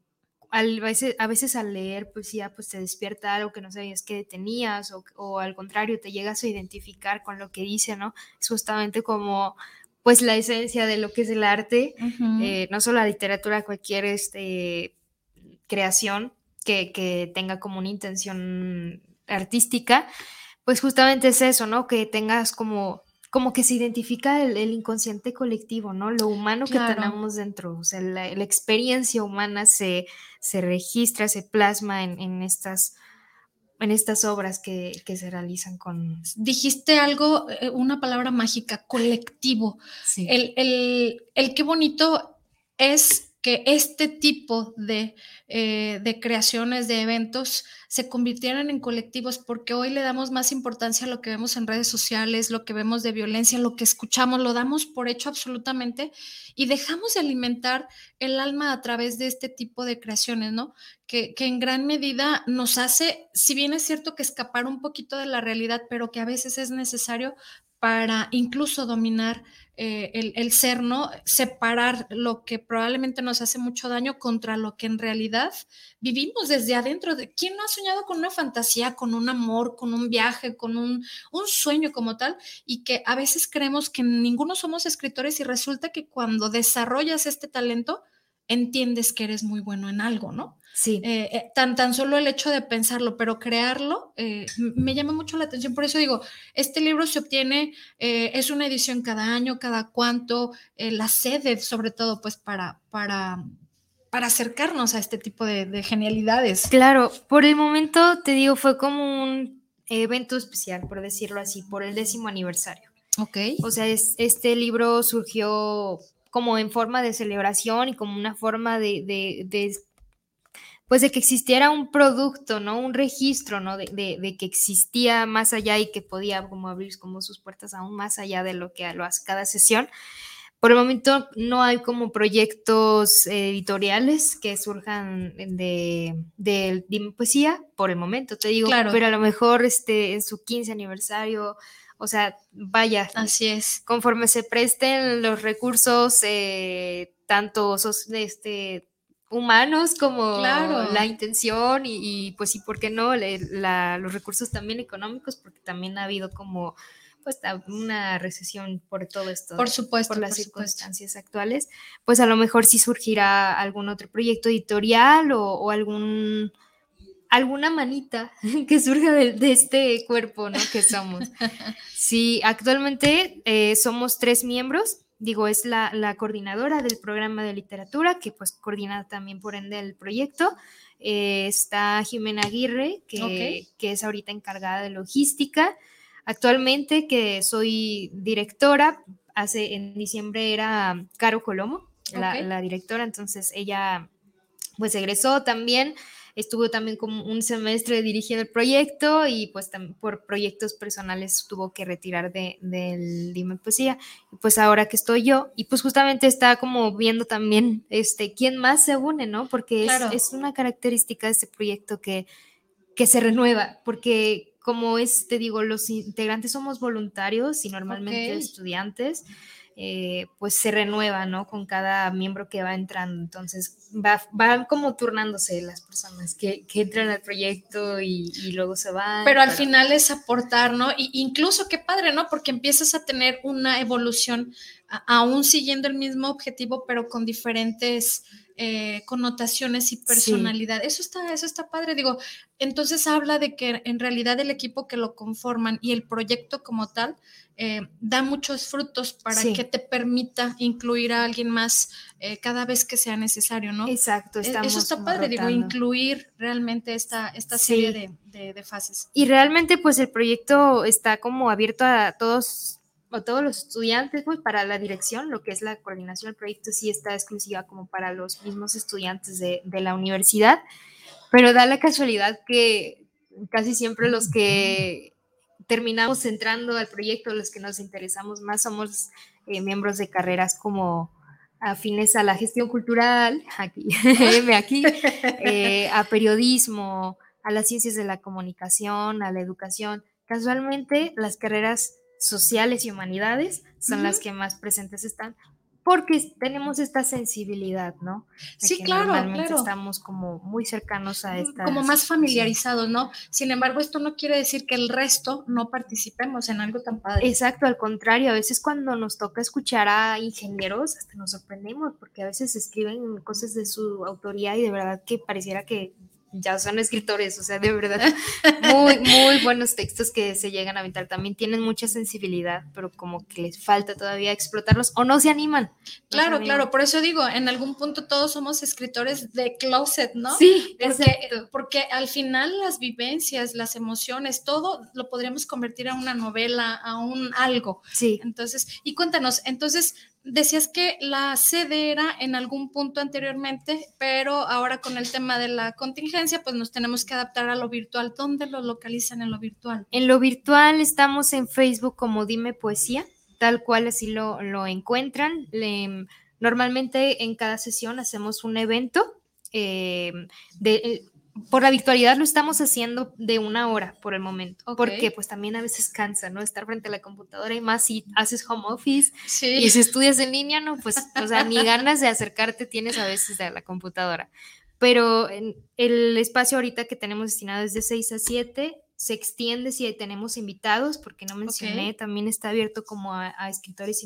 Speaker 3: a, veces, a veces al leer poesía pues te despierta algo que no sabías que tenías o, al contrario te llegas a identificar con lo que dice, ¿no? Es justamente como pues la esencia de lo que es el arte, eh, no solo la literatura, cualquier este, creación que, que tenga como una intención artística, pues justamente es eso, ¿no? Que tengas como como que se identifica el, inconsciente colectivo, ¿no? Lo humano que tenemos dentro, o sea, la, experiencia humana se, se, registra, se plasma en, estas, en estas obras que, se realizan con...
Speaker 2: Dijiste algo, eh, una palabra mágica, colectivo. Sí. El, el, el qué bonito es que este tipo de, eh, de, creaciones, de eventos, se convirtieran en colectivos, porque hoy le damos más importancia a lo que vemos en redes sociales, lo que vemos de violencia, lo que escuchamos, lo damos por hecho absolutamente y dejamos de alimentar el alma a través de este tipo de creaciones, ¿no? Que, que en gran medida nos hace, si bien es cierto que escapar un poquito de la realidad, pero que a veces es necesario para incluso dominar eh, el, ser, ¿no? Separar lo que probablemente nos hace mucho daño contra lo que en realidad vivimos desde adentro. De, ¿Quién no ha soñado con una fantasía, con un amor, con un viaje, con un, un sueño como tal? Y que a veces creemos que ninguno somos escritores y resulta que cuando desarrollas este talento, entiendes que eres muy bueno en algo, ¿no?
Speaker 3: Sí.
Speaker 2: Eh, eh, tan, tan solo el hecho de pensarlo, pero crearlo eh, me llama mucho la atención. Por eso digo, este libro se obtiene, es una edición cada año, cada cuánto, la sede sobre todo, pues para, para, para acercarnos a este tipo de, genialidades.
Speaker 3: Claro, por el momento te digo, fue como un evento especial, por decirlo así, por el décimo aniversario.
Speaker 2: Ok.
Speaker 3: O sea, es, este libro surgió como en forma de celebración y como una forma de, de, de pues de que existiera un producto, ¿no? Un registro, ¿no? De, de, que existía más allá y que podía como abrir como sus puertas aún más allá de lo que lo hace cada sesión. Por el momento no hay como proyectos editoriales que surjan de, de, poesía, por el momento, te digo, claro. pero a lo mejor este, en su 15 aniversario, o sea, vaya.
Speaker 2: Así es.
Speaker 3: Conforme se presten los recursos, eh, tanto este, humanos como la intención y, pues sí, ¿por qué no? los recursos también económicos, porque también ha habido como pues una recesión por todo esto.
Speaker 2: Por supuesto.
Speaker 3: Por las circunstancias actuales, pues a lo mejor sí surgirá algún otro proyecto editorial o, algún alguna manita que surja de, este cuerpo, ¿no? Que somos. Sí, actualmente eh, somos tres miembros digo, es la, coordinadora del programa de literatura, que pues coordina también por ende el proyecto. Eh, está Jimena Aguirre, que, que, es ahorita encargada de logística. Actualmente, que soy directora, hace en diciembre era Caro Colomo, la, la directora, entonces ella pues egresó también estuvo también como un semestre dirigiendo el proyecto y pues por proyectos personales tuvo que retirar de, del Dime Poesía. Y pues ahora que estoy yo, y pues justamente está como viendo también este, quién más se une, ¿no? Porque es, una característica de este proyecto que, que se renueva, porque como es, te digo, los integrantes somos voluntarios y normalmente estudiantes. Eh, pues se renueva, ¿no? Con cada miembro que va entrando. Entonces, va, van como turnándose las personas que, entran al proyecto y, luego se van.
Speaker 2: Pero al final es aportar, ¿no? Y incluso qué padre, ¿no? Porque empiezas a tener una evolución, aún siguiendo el mismo objetivo, pero con diferentes eh, connotaciones y personalidad. Eso está, eso está padre. Digo, entonces habla de que en realidad el equipo que lo conforman y el proyecto como tal eh, da muchos frutos para que te permita incluir a alguien más eh, cada vez que sea necesario, ¿no?
Speaker 3: Exacto,
Speaker 2: e, Eso está padre, digo, incluir realmente esta, esta serie de, de fases.
Speaker 3: Y realmente, pues el proyecto está como abierto a todos o todos los estudiantes, pues para la dirección, lo que es la coordinación del proyecto sí está exclusiva como para los mismos estudiantes de, la universidad, pero da la casualidad que casi siempre los que terminamos entrando al proyecto, los que nos interesamos más somos eh, miembros de carreras como afines a la gestión cultural, aquí, aquí eh, a periodismo, a las ciencias de la comunicación, a la educación. Casualmente, las carreras sociales y humanidades son las que más presentes están, porque tenemos esta sensibilidad, ¿no?
Speaker 2: sí, claro, claro.
Speaker 3: Estamos como muy cercanos a esta.
Speaker 2: Como más familiarizados, ¿no? Sin embargo, esto no quiere decir que el resto no participemos en algo tan padre.
Speaker 3: Exacto, al contrario, a veces cuando nos toca escuchar a ingenieros, hasta nos sorprendemos, porque a veces escriben cosas de su autoría y de verdad que pareciera que ya son escritores, o sea, de verdad, muy, muy buenos textos que se llegan a aventar. También tienen mucha sensibilidad, pero como que les falta todavía explotarlos o no se animan.
Speaker 2: claro, claro, por eso digo, en algún punto todos somos escritores de closet, ¿no?
Speaker 3: Sí,
Speaker 2: porque, porque al final las vivencias, las emociones, todo lo podríamos convertir a una novela, a un algo.
Speaker 3: Sí.
Speaker 2: Entonces, y cuéntanos, entonces, Decías que la sede era en algún punto anteriormente, pero ahora con el tema de la contingencia, pues nos tenemos que adaptar a lo virtual. ¿Dónde lo localizan en lo virtual?
Speaker 3: En lo virtual estamos en Facebook como Dime Poesía, tal cual así lo, lo encuentran. normalmente en cada sesión hacemos un evento eh, de, por la virtualidad lo estamos haciendo de una hora por el momento, porque pues también a veces cansa, ¿no? Estar frente a la computadora y más si haces home office y si estudias en línea, no, pues, o sea, ni ganas de acercarte tienes a veces a la computadora. Pero en el espacio ahorita que tenemos destinado es de 6 a 7, se extiende si tenemos invitados, porque no mencioné, también está abierto como a, escritores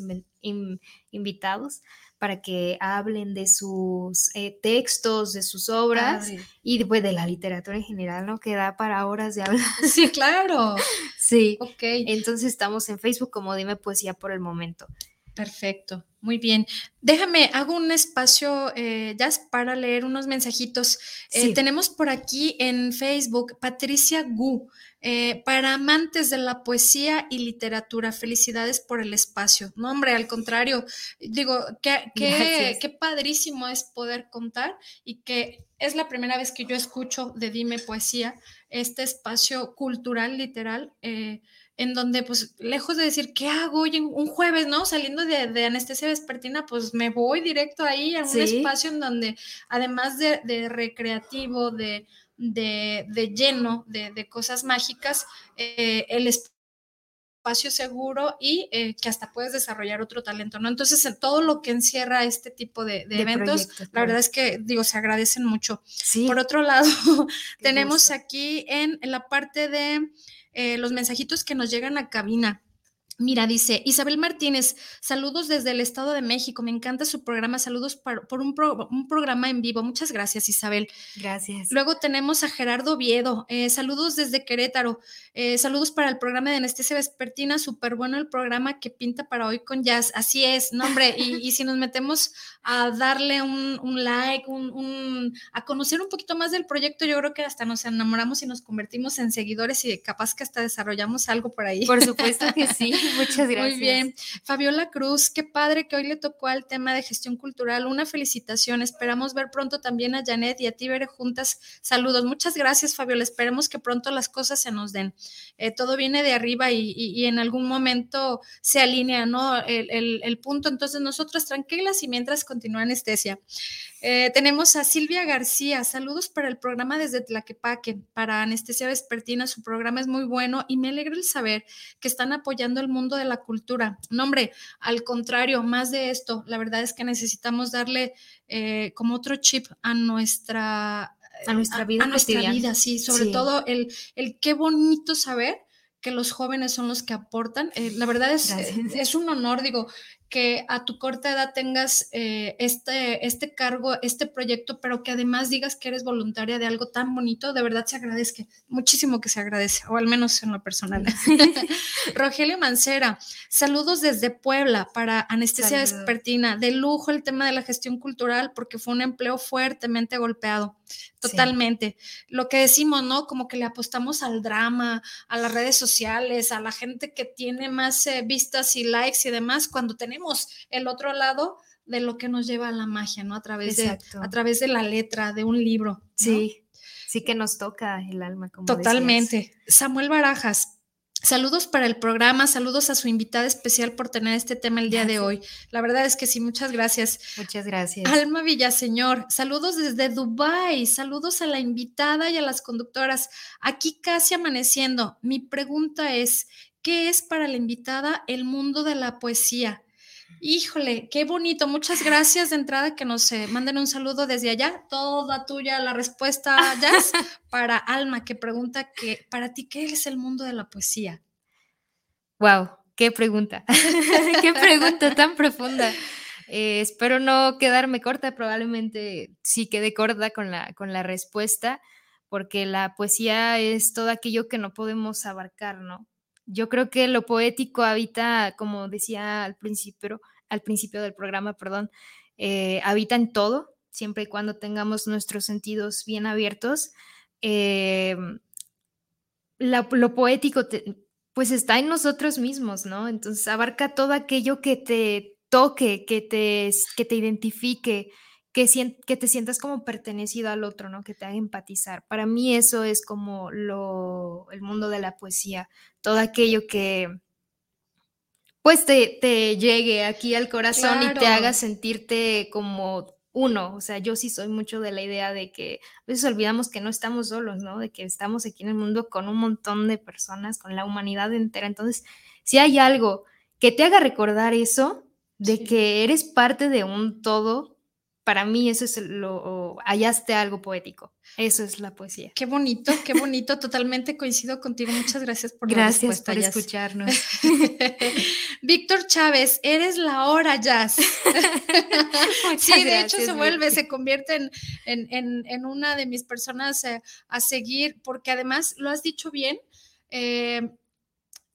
Speaker 3: invitados para que hablen de sus eh, textos, de sus obras y pues, de la literatura en general, ¿no? Que da para horas de hablar.
Speaker 2: Sí, claro.
Speaker 3: sí. Ok. Entonces estamos en Facebook como Dime Poesía por el momento.
Speaker 2: Perfecto, muy bien. Déjame, hago un espacio eh, ya para leer unos mensajitos. Eh, tenemos por aquí en Facebook Patricia Gu. Eh, para amantes de la poesía y literatura, felicidades por el espacio. No, hombre, al contrario, digo, qué, qué, padrísimo es poder contar y que es la primera vez que yo escucho de Dime Poesía, este espacio cultural, literal. Eh, en donde, pues, lejos de decir, ¿qué hago hoy en un jueves, no? Saliendo de, anestesia vespertina, pues me voy directo ahí a un espacio en donde, además de recreativo, de, de, lleno de, cosas mágicas, eh, el espacio seguro y eh, que hasta puedes desarrollar otro talento, ¿no? Entonces, en todo lo que encierra este tipo de, eventos, la verdad es que, digo, se agradecen mucho. Por otro lado, tenemos aquí en, la parte de eh, los mensajitos que nos llegan a cabina. Mira, dice Isabel Martínez, saludos desde el Estado de México, me encanta su programa, saludos por, un, programa en vivo. Muchas gracias, Isabel.
Speaker 3: Gracias.
Speaker 2: Luego tenemos a Gerardo Viedo, eh, saludos desde Querétaro, eh, saludos para el programa de Anestesia Vespertina, súper bueno el programa que pinta para hoy con jazz. Así es, no hombre, y, si nos metemos a darle un, like, un, a conocer un poquito más del proyecto, yo creo que hasta nos enamoramos y nos convertimos en seguidores y capaz que hasta desarrollamos algo por ahí.
Speaker 3: Por supuesto que sí. Muchas gracias.
Speaker 2: Muy bien. Fabiola Cruz, qué padre que hoy le tocó al tema de gestión cultural. Una felicitación. Esperamos ver pronto también a Janet y a ti, veré juntas. Saludos. Muchas gracias, Fabiola. Esperemos que pronto las cosas se nos den. Eh, todo viene de arriba y, en algún momento se alinea, ¿no? El, el punto. Entonces, nosotros tranquilas y mientras continúa anestesia. Eh, tenemos a Silvia García. Saludos para el programa desde Tlaquepaque, para Anestesia Vespertina. Su programa es muy bueno y me alegra el saber que están apoyando el mundo de la cultura. No, hombre, al contrario, más de esto. La verdad es que necesitamos darle eh, como otro chip a nuestra,
Speaker 3: a nuestra vida.
Speaker 2: A, nuestra vida, sí. Sobre todo el, el qué bonito saber que los jóvenes son los que aportan. Eh, la verdad es, es un honor, digo, que a tu corta edad tengas eh, este, este cargo, este proyecto, pero que además digas que eres voluntaria de algo tan bonito, de verdad se agradezca, muchísimo que se agradece, o al menos en lo personal. Rogelio Mancera, saludos desde Puebla para Anestesia Despertina, de lujo el tema de la gestión cultural porque fue un empleo fuertemente golpeado. Totalmente. Lo que decimos, ¿no? Como que le apostamos al drama, a las redes sociales, a la gente que tiene más eh, vistas y likes y demás, cuando tenemos el otro lado de lo que nos lleva a la magia, ¿no? A través, de, a través de la letra, de un libro.
Speaker 3: Sí, sí que nos toca el alma.
Speaker 2: Como Totalmente. Samuel Barajas, Saludos para el programa, saludos a su invitada especial por tener este tema el día de hoy. La verdad es que sí, muchas gracias.
Speaker 3: Muchas gracias.
Speaker 2: Alma Villaseñor, saludos desde Dubai, saludos a la invitada y a las conductoras. Aquí casi amaneciendo. Mi pregunta es, ¿qué es para la invitada el mundo de la poesía? Híjole, qué bonito. Muchas gracias de entrada que nos eh, manden un saludo desde allá. Toda tuya la respuesta, Jazz, para Alma, que pregunta que para ti, ¿qué es el mundo de la poesía?
Speaker 3: Wow, qué pregunta. qué pregunta tan profunda. Eh, espero no quedarme corta, probablemente sí quede corta con la, con la respuesta, porque la poesía es todo aquello que no podemos abarcar, ¿no? Yo creo que lo poético habita, como decía al principio, al principio del programa, perdón, eh, habita en todo, siempre y cuando tengamos nuestros sentidos bien abiertos. Eh, lo poético, pues está en nosotros mismos, ¿no? Entonces abarca todo aquello que te toque, que te, que te identifique, que, que te sientas como pertenecido al otro, ¿no? Que te haga empatizar. Para mí eso es como lo, el mundo de la poesía, todo aquello que pues te, te llegue aquí al corazón y te haga sentirte como uno, o sea, yo sí soy mucho de la idea de que a veces olvidamos que no estamos solos, ¿no? De que estamos aquí en el mundo con un montón de personas, con la humanidad entera. Entonces, si hay algo que te haga recordar eso, de que eres parte de un todo, para mí eso es lo, hallaste algo poético. Eso es la poesía.
Speaker 2: Qué bonito, qué bonito. Totalmente coincido contigo. Muchas gracias por
Speaker 3: gracias por escucharnos.
Speaker 2: Víctor Chávez, eres la hora jazz. sí, de hecho se vuelve, se convierte en, en, en, una de mis personas eh, a seguir, porque además lo has dicho bien. Eh,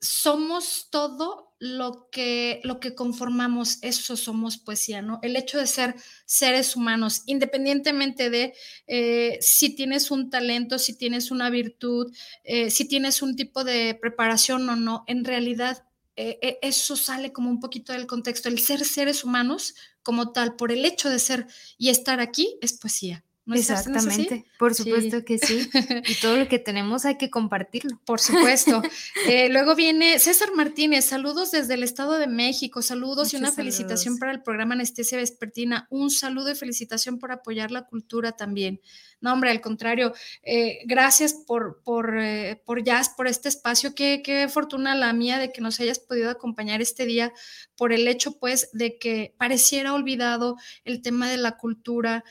Speaker 2: somos todo lo que, lo que conformamos, eso somos poesía, ¿no? El hecho de ser seres humanos, independientemente de eh, si tienes un talento, si tienes una virtud, eh, si tienes un tipo de preparación o no, en realidad eh, eso sale como un poquito del contexto. El ser seres humanos como tal, por el hecho de ser y estar aquí, es poesía.
Speaker 3: Exactamente, por supuesto que sí. Y todo lo que tenemos hay que compartirlo.
Speaker 2: Por supuesto. Eh, luego viene César Martínez, saludos desde el Estado de México, saludos y una felicitación para el programa Anestesia Vespertina, un saludo y felicitación por apoyar la cultura también. No, hombre, al contrario, eh, gracias por, por, eh, por Jazz, por este espacio. Qué, qué fortuna la mía de que nos hayas podido acompañar este día por el hecho, pues, de que pareciera olvidado el tema de la cultura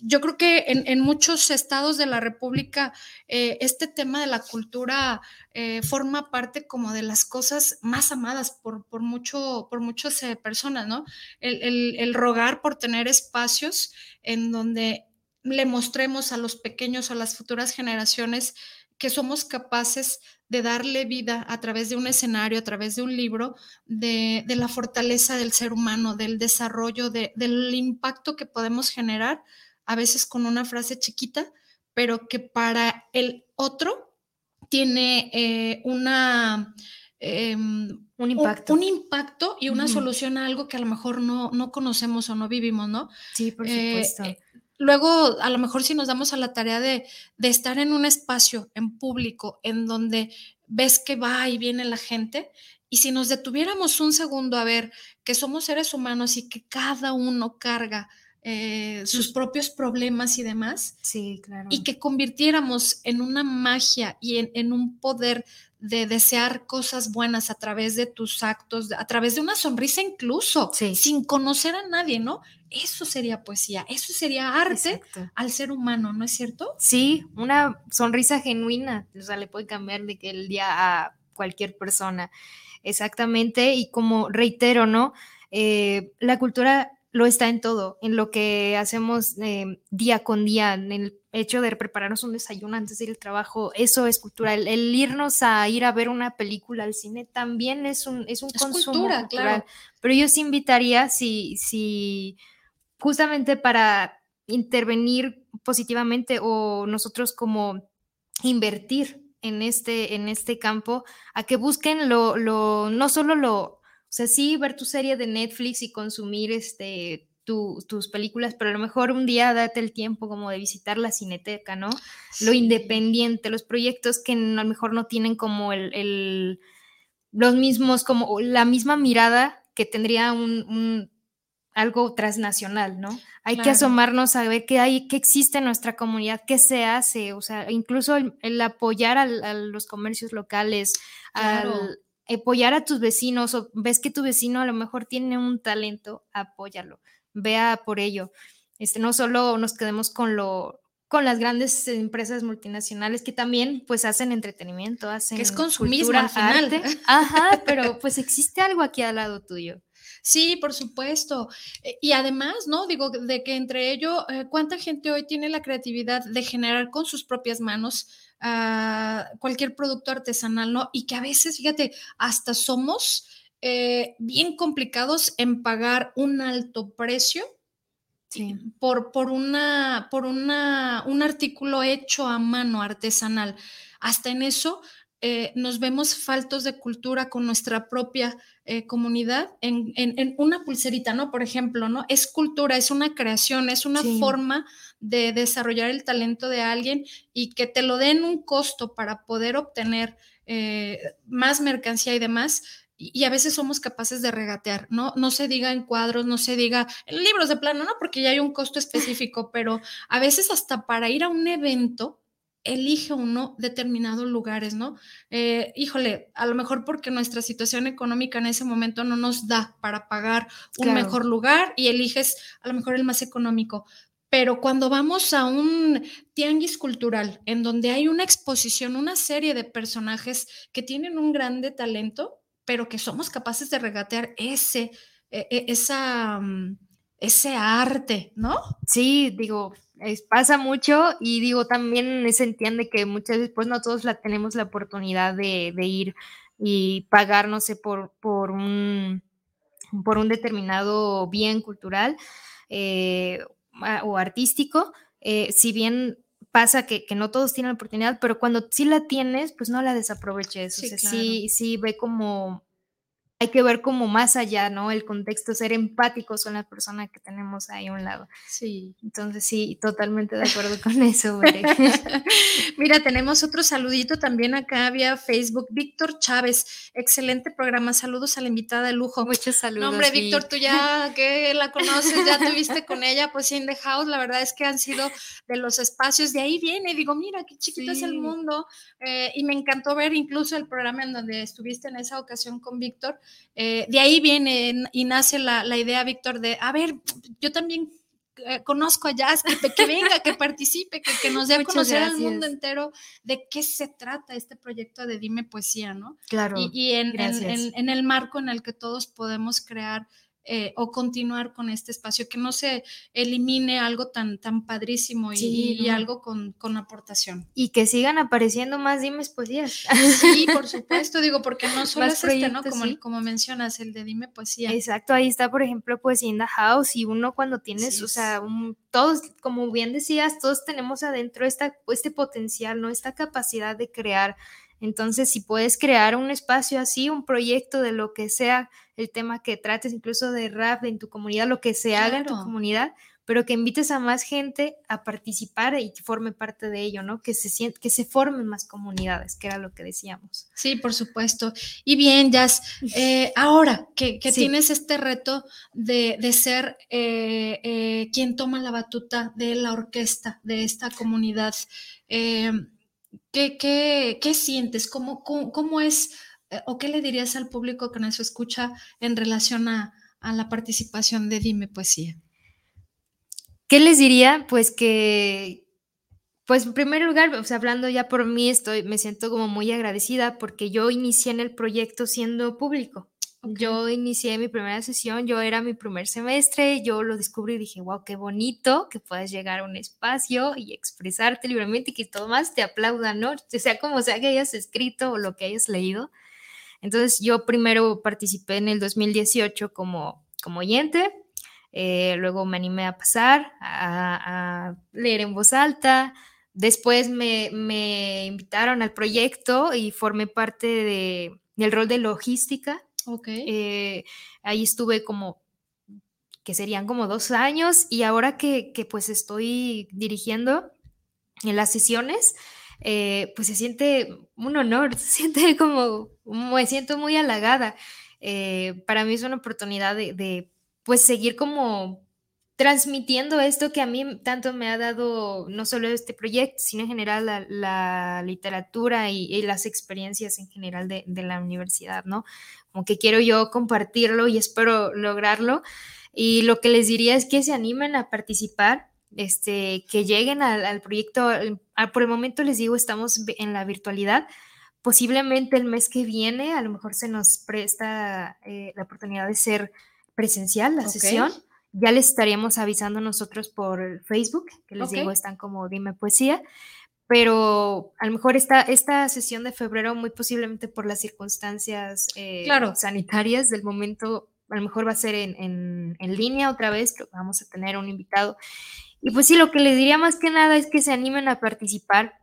Speaker 2: yo creo que en, muchos estados de la República eh, este tema de la cultura eh, forma parte como de las cosas más amadas por, por, mucho, por muchas eh, personas, ¿no? El, rogar por tener espacios en donde le mostremos a los pequeños o a las futuras generaciones que somos capaces de darle vida a través de un escenario, a través de un libro, de, la fortaleza del ser humano, del desarrollo, del impacto que podemos generar a veces con una frase chiquita, pero que para el otro tiene eh, una...
Speaker 3: Em, un impacto.
Speaker 2: Un, impacto y una solución a algo que a lo mejor no, no conocemos o no vivimos, ¿no?
Speaker 3: Sí, por eh, supuesto. Eh,
Speaker 2: luego, a lo mejor si nos damos a la tarea de, de, estar en un espacio, en público, en donde ves que va y viene la gente, y si nos detuviéramos un segundo a ver que somos seres humanos y que cada uno carga eh, sus propios problemas y demás.
Speaker 3: Sí, claro.
Speaker 2: Y que convirtiéramos en una magia y en, un poder de desear cosas buenas a través de tus actos, a través de una sonrisa incluso, sin conocer a nadie, ¿no? Eso sería poesía, eso sería arte al ser humano, ¿no es cierto?
Speaker 3: Sí, una sonrisa genuina, o sea, le puede cambiar de que el día a cualquier persona. Exactamente, y como reitero, ¿no? Eh, la cultura lo está en todo, en lo que hacemos eh, día con día, en el hecho de prepararnos un desayuno antes de ir al trabajo, eso es cultura. El, irnos a ir a ver una película al cine también es un, es un consumo cultural. Claro. Pero yo sí invitaría, si, si justamente para intervenir positivamente o nosotros como invertir en este, en este campo, a que busquen lo, lo, no solo lo o sea, sí, ver tu serie de Netflix y consumir este, tus películas, pero a lo mejor un día date el tiempo como de visitar la cineteca, ¿no? Lo independiente, los proyectos que a lo mejor no tienen como el, los mismos, como la misma mirada que tendría un, algo transnacional, ¿no? Hay que asomarnos a ver qué hay, qué existe en nuestra comunidad, qué se hace, o sea, incluso el, apoyar a los comercios locales, al apoyar a tus vecinos, o ves que tu vecino a lo mejor tiene un talento, apóyalo vea por ello. Este, no solo nos quedemos con lo con las grandes empresas multinacionales que también pues hacen entretenimiento, hacen
Speaker 2: que es consumismo al final.
Speaker 3: Ajá, pero pues existe algo aquí al lado tuyo.
Speaker 2: Sí, por supuesto. Eh, y además, ¿no? Digo, de que entre ello, eh, ¿cuánta gente hoy tiene la creatividad de generar con sus propias manos ah, cualquier producto artesanal, ¿no? Y que a veces, fíjate, hasta somos eh, bien complicados en pagar un alto precio por, por, una, por una, un artículo hecho a mano artesanal. Hasta en eso eh, nos vemos faltos de cultura con nuestra propia eh, comunidad en, en, una pulserita, ¿no? Por ejemplo, ¿no? Es cultura, es una creación, es una forma de desarrollar el talento de alguien y que te lo den un costo para poder obtener más mercancía y demás, y a veces somos capaces de regatear, ¿no? No se diga en cuadros, no se diga en libros de plano, ¿no? Porque ya hay un costo específico, pero a veces hasta para ir a un evento, elige uno determinados lugares, ¿no? Eh, híjole, a lo mejor porque nuestra situación económica en ese momento no nos da para pagar un mejor lugar y eliges a lo mejor el más económico. Pero cuando vamos a un tianguis cultural en donde hay una exposición, una serie de personajes que tienen un grande talento, pero que somos capaces de regatear ese, e, e, esa, mm, ese arte, ¿no?
Speaker 3: Sí, digo, pasa mucho y digo, también se entiende que muchas veces, pues no todos la, tenemos la oportunidad de, ir y pagar, no sé, por, por, un, por un determinado bien cultural eh, o artístico. Eh, si bien pasa que, no todos tienen la oportunidad, pero cuando sí la tienes, pues no la desaproveches. Sí, o sea, sí, sí ve como hay que ver como más allá, ¿no? El contexto, ser empáticos con la persona que tenemos ahí a un lado.
Speaker 2: Sí.
Speaker 3: Entonces, sí, totalmente de acuerdo con eso.
Speaker 2: Mira, tenemos otro saludito también acá vía Facebook. Víctor Chávez, excelente programa. Saludos a la invitada de lujo.
Speaker 3: Muchos saludos.
Speaker 2: No, hombre, Víctor, tú ya que la conoces, ya tuviste con ella, pues in the house, la verdad es que han sido de los espacios, de ahí viene, digo, mira, qué chiquito es el mundo. Eh, y me encantó ver incluso el programa en donde estuviste en esa ocasión con Víctor eh, de ahí viene y nace la, idea, Víctor, de, a ver, yo también eh, conozco a Jazz, que, venga, que participe, que, nos dé a conocer al mundo entero de qué se trata este proyecto de Dime Poesía, ¿no?
Speaker 3: Claro.
Speaker 2: Y, en, en, el marco en el que todos podemos crear eh, o continuar con este espacio, que no se elimine algo tan, tan padrísimo y, algo con, con, aportación.
Speaker 3: Y que sigan apareciendo más Dimes Poesías.
Speaker 2: Sí, por supuesto, digo, porque no solo es este, ¿no? Como, como mencionas, el de Dime Poesía.
Speaker 3: Exacto, ahí está, por ejemplo, Poesía in the House y uno cuando tienes, o sea, todos, como bien decías, todos tenemos adentro esta, este potencial, ¿no? Esta capacidad de crear entonces, si puedes crear un espacio así, un proyecto de lo que sea el tema que trates, incluso de rap en tu comunidad, lo que se haga en tu comunidad, pero que invites a más gente a participar y que forme parte de ello, ¿no? Que se, que se formen más comunidades, que era lo que decíamos.
Speaker 2: Sí, por supuesto. Y bien, Jazz, eh, ahora que, tienes este reto de, ser eh, eh, quien toma la batuta de la orquesta de esta comunidad, ¿Qué, qué, sientes? ¿Cómo, cómo, es eh, o qué le dirías al público que nos escucha en relación a, la participación de Dime Poesía?
Speaker 3: ¿Qué les diría? Pues que, pues en primer lugar, o sea, hablando ya por mí, estoy, me siento como muy agradecida porque yo inicié en el proyecto siendo público. Yo inicié mi primera sesión, yo era mi primer semestre, yo lo descubrí y dije, wow, qué bonito que puedas llegar a un espacio y expresarte libremente y que todo más te aplaudan, ¿no? O sea, como sea que hayas escrito o lo que hayas leído. Entonces yo primero participé en el 2018 como, como oyente, eh, luego me animé a pasar, a, leer en voz alta, después me, me, invitaron al proyecto y formé parte de, del rol de logística
Speaker 2: Ok.
Speaker 3: Eh, ahí estuve como que serían como dos años, y ahora que, que pues estoy dirigiendo en las sesiones, eh, pues se siente un honor, se siente como, me siento muy halagada. Eh, para mí es una oportunidad de, de, pues seguir como transmitiendo esto que a mí tanto me ha dado no solo este proyecto, sino en general la, la literatura y, y, las experiencias en general de, de, la universidad, ¿no? Como que quiero yo compartirlo y espero lograrlo. Y lo que les diría es que se animen a participar, este, que lleguen al, al proyecto. Por el momento les digo, estamos en la virtualidad. Posiblemente el mes que viene a lo mejor se nos presta eh, la oportunidad de ser presencial la okay. sesión ya les estaríamos avisando nosotros por Facebook, que les okay. digo, están como Dime Poesía, pero a lo mejor esta, esta sesión de febrero, muy posiblemente por las circunstancias eh, claro. sanitarias del momento, a lo mejor va a ser en, en, en línea otra vez, vamos a tener un invitado. Y pues sí, lo que les diría más que nada es que se animen a participar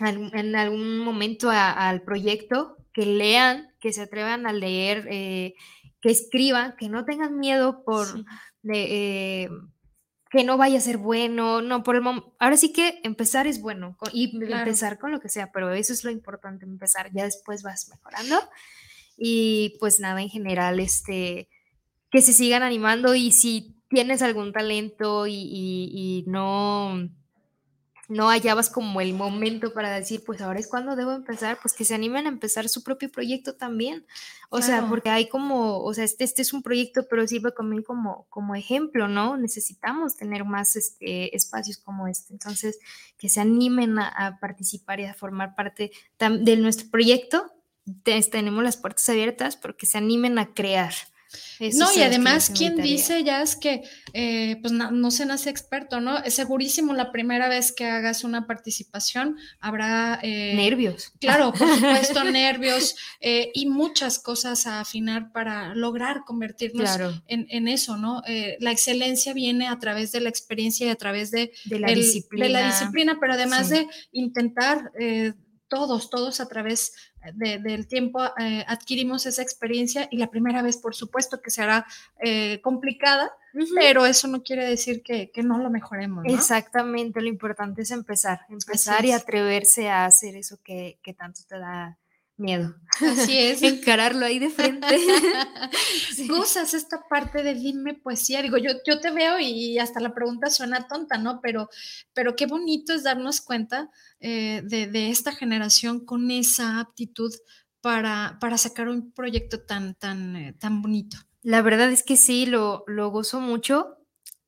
Speaker 3: en algún momento a, al proyecto, que lean, que se atrevan a leer, eh, que escriban, que no tengan miedo por... Sí de eh, que no vaya a ser bueno, no, por el momento, ahora sí que empezar es bueno y claro. empezar con lo que sea, pero eso es lo importante, empezar, ya después vas mejorando y pues nada, en general, este, que se sigan animando y si tienes algún talento y, y, y no, no hallabas como el momento para decir, pues ahora es cuando debo empezar, pues que se animen a empezar su propio proyecto también. O claro. sea, porque hay como, o sea, este, este es un proyecto, pero sirve también como, como ejemplo, ¿no? Necesitamos tener más este, espacios como este. Entonces, que se animen a, a participar y a formar parte de nuestro proyecto. tenemos las puertas abiertas, pero que se animen a crear.
Speaker 2: Eso no, y además, ¿quién dice ya es que eh, pues no, no, se nace experto, ¿no? Es segurísimo la primera vez que hagas una participación habrá...
Speaker 3: Eh, nervios.
Speaker 2: Claro, por supuesto, nervios eh, y muchas cosas a afinar para lograr convertirnos claro. en, en, eso, ¿no? La excelencia viene a través de la experiencia y a través de,
Speaker 3: de, la, el, disciplina.
Speaker 2: de la disciplina, pero además sí. de intentar todos, todos a través de, del tiempo eh, adquirimos esa experiencia y la primera vez, por supuesto, que será eh, complicada, uh -huh. pero eso no quiere decir que, que no lo mejoremos. ¿no?
Speaker 3: Exactamente, lo importante es empezar, empezar y atreverse a hacer eso que, que tanto te da miedo.
Speaker 2: Así es.
Speaker 3: Encararlo ahí de frente.
Speaker 2: sí. Gozas esta parte de dime poesía. Digo, yo, yo te veo y hasta la pregunta suena tonta, ¿no? Pero, pero qué bonito es darnos cuenta eh, de, de, esta generación con esa aptitud para, para sacar un proyecto tan, tan, eh, tan bonito.
Speaker 3: La verdad es que sí, lo, lo gozo mucho.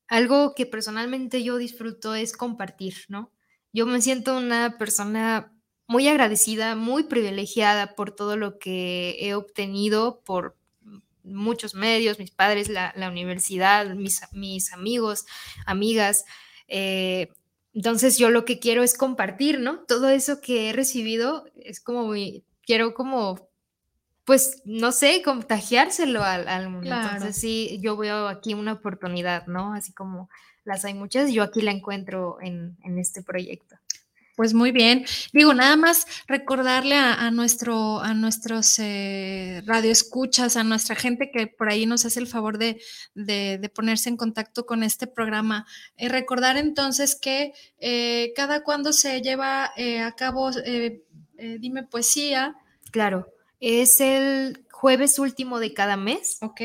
Speaker 3: Algo que personalmente yo disfruto es compartir, ¿no? Yo me siento una persona muy agradecida, muy privilegiada por todo lo que he obtenido, por muchos medios, mis padres, la, la universidad, mis, mis, amigos, amigas. Eh, entonces yo lo que quiero es compartir, ¿no? Todo eso que he recibido es como, muy, quiero como, pues, no sé, contagiárselo al, al mundo. Claro. Entonces sí, yo veo aquí una oportunidad, ¿no? Así como las hay muchas, yo aquí la encuentro en, en este proyecto.
Speaker 2: Pues muy bien. Digo, nada más recordarle a, a nuestro, a nuestros eh, radioescuchas, a nuestra gente que por ahí nos hace el favor de, de, de ponerse en contacto con este programa. Eh, recordar entonces que eh, cada cuando se lleva eh, a cabo, eh, dime poesía.
Speaker 3: Claro, es el jueves último de cada mes.
Speaker 2: Ok.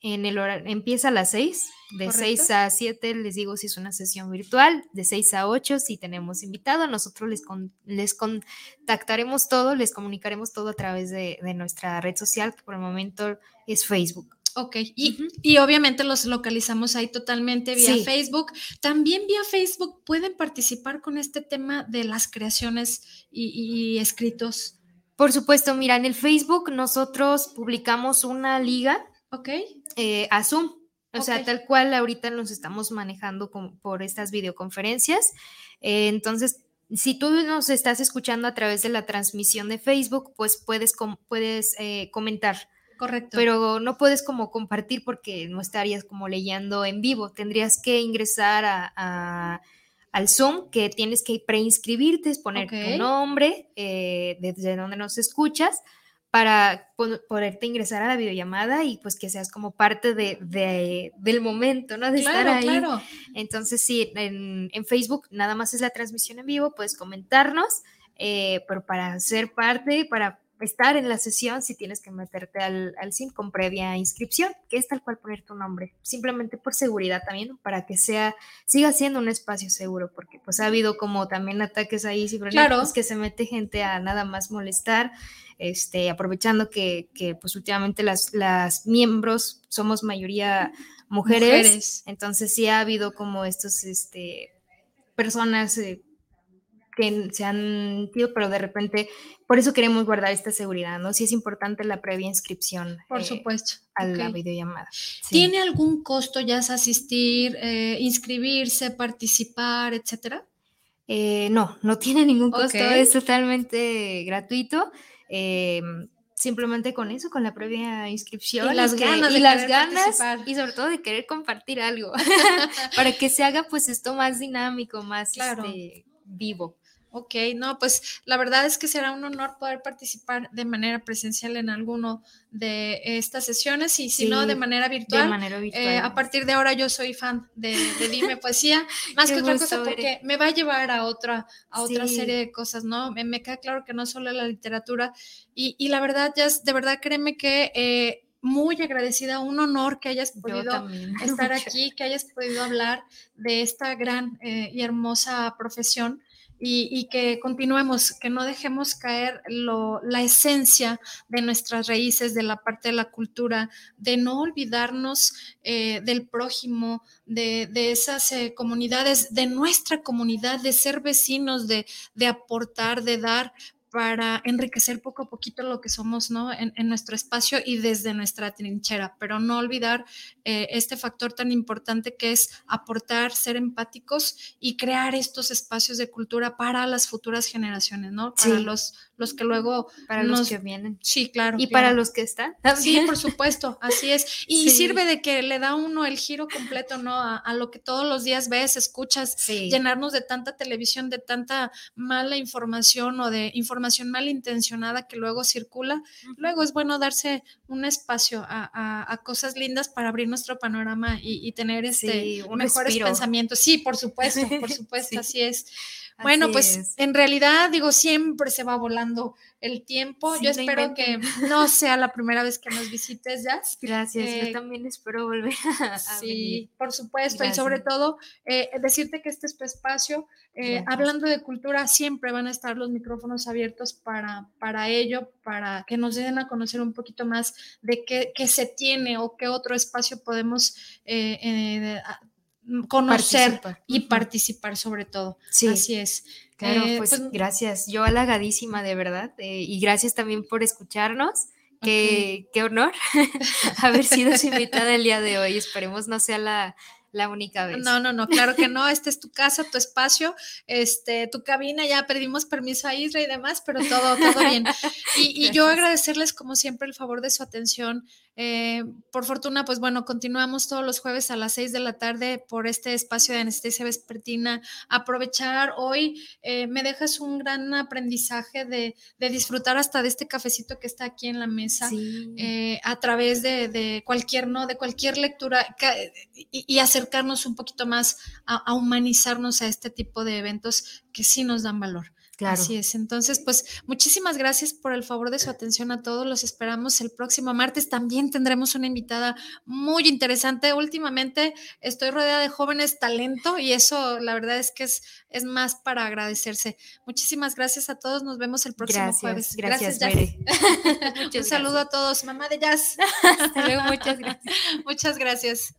Speaker 3: En el hora, empieza a las seis de Correcto. 6 a 7 les digo si es una sesión virtual, de 6 a 8 si tenemos invitado, nosotros les, con, les contactaremos todo, les comunicaremos todo a través de, de, nuestra red social, que por el momento es Facebook.
Speaker 2: Ok, y, uh -huh. y obviamente los localizamos ahí totalmente vía sí. Facebook. También vía Facebook pueden participar con este tema de las creaciones y, y escritos.
Speaker 3: Por supuesto, mira, en el Facebook nosotros publicamos una liga
Speaker 2: Ok.
Speaker 3: Eh, a Zoom. O okay. sea, tal cual ahorita nos estamos manejando con, por estas videoconferencias. Eh, entonces, si tú nos estás escuchando a través de la transmisión de Facebook, pues puedes, com puedes eh, comentar.
Speaker 2: Correcto.
Speaker 3: Pero no puedes como compartir porque no estarías como leyendo en vivo. Tendrías que ingresar a, a al Zoom, que tienes que preinscribirte, poner okay. tu nombre, eh, desde donde nos escuchas, para poderte ingresar a la videollamada y pues que seas como parte de, del momento, ¿no? De estar ahí. Claro. Entonces, sí, en, Facebook nada más es la transmisión en vivo, puedes comentarnos, eh, pero para ser parte, para estar en la sesión, si tienes que meterte al, al SIM con previa inscripción, que es tal cual poner tu nombre, simplemente por seguridad también, para que sea, siga siendo un espacio seguro, porque pues ha habido como también ataques ahí, claro. que se mete gente a nada más molestar, este, aprovechando que, que pues últimamente las, las miembros somos mayoría mujeres, entonces sí ha habido como estos, este, personas eh, que se han ido, pero de repente, por eso queremos guardar esta seguridad, ¿no? Sí es importante la previa inscripción.
Speaker 2: Por eh, supuesto.
Speaker 3: A la videollamada.
Speaker 2: ¿Tiene algún costo ya asistir, eh, inscribirse, participar, etcétera?
Speaker 3: Eh, no, no tiene ningún costo, es totalmente gratuito. simplemente con eso, con la previa inscripción.
Speaker 2: Y las ganas.
Speaker 3: Y las ganas, y sobre todo de querer compartir algo, para que se haga pues esto más dinámico, más este, vivo.
Speaker 2: Ok, no, pues la verdad es que será un honor poder participar de manera presencial en alguno de estas sesiones y si no, de manera virtual.
Speaker 3: De manera virtual.
Speaker 2: Eh, a partir de ahora yo soy fan de, Dime Poesía, más que otra cosa porque me va a llevar a otra, a otra serie de cosas, ¿no? Me, queda claro que no solo la literatura y, la verdad, ya de verdad créeme que... Eh, muy agradecida, un honor que hayas podido estar aquí, que hayas podido hablar de esta gran eh, y hermosa profesión y, que continuemos, que no dejemos caer la esencia de nuestras raíces, de la parte de la cultura, de no olvidarnos eh, del prójimo, de, esas eh, comunidades, de nuestra comunidad, de ser vecinos, de aportar, de dar, para enriquecer poco a poquito lo que somos ¿no? en, nuestro espacio y desde nuestra trinchera, pero no olvidar eh, este factor tan importante que es aportar, ser empáticos y crear estos espacios de cultura para las futuras generaciones, ¿no? Para los, los que luego...
Speaker 3: Para los que vienen.
Speaker 2: Sí, claro.
Speaker 3: Y para los que están.
Speaker 2: Sí, por supuesto, así es. Y sirve de que le da uno el giro completo, ¿no? A, lo que todos los días ves, escuchas, llenarnos de tanta televisión, de tanta mala información o de información malintencionada que luego circula, luego es bueno darse un espacio a, cosas lindas para abrir nuestro panorama y, tener este mejores pensamientos. Sí, por supuesto, por supuesto, así es. Bueno, pues en realidad digo, siempre se va volando el tiempo. yo espero que no sea la primera vez que nos visites, Jazz.
Speaker 3: Gracias, yo eh, también espero volver a,
Speaker 2: Sí, por supuesto, y sobre todo eh, decirte que este es tu espacio. Eh, hablando de cultura, siempre van a estar los micrófonos abiertos para, para ello, para que nos den a conocer un poquito más de qué, qué se tiene o qué otro espacio podemos conocer y participar sobre todo. Sí. Así es.
Speaker 3: Claro, eh, pues, pues, gracias. Yo halagadísima de verdad eh, y gracias también por escucharnos. Qué, qué honor haber sido su invitada el día de hoy. Esperemos no sea la, la única vez.
Speaker 2: No, no, no, claro que no. Este es tu casa, tu espacio, este, tu cabina. Ya pedimos permiso a Isra y demás, pero todo, todo bien. Y, y yo agradecerles como siempre el favor de su atención. Eh, por fortuna, pues bueno, continuamos todos los jueves a las seis de la tarde por este espacio de anestesia vespertina. Aprovechar hoy, eh, me dejas un gran aprendizaje de, disfrutar hasta de este cafecito que está aquí en la mesa, eh, a través de, cualquier, ¿no? De cualquier lectura y, acercarnos un poquito más a humanizarnos a este tipo de eventos que sí nos dan valor. Así es. Entonces, pues muchísimas gracias por el favor de su atención a todos. Los esperamos el próximo martes. También tendremos una invitada muy interesante. Últimamente estoy rodeada de jóvenes talento y eso la verdad es que es, es más para agradecerse. Muchísimas gracias a todos. Nos vemos el próximo jueves.
Speaker 3: Gracias, gracias
Speaker 2: Un saludo a todos. Mamá de Jazz.
Speaker 3: Hasta luego, muchas gracias.
Speaker 2: muchas gracias.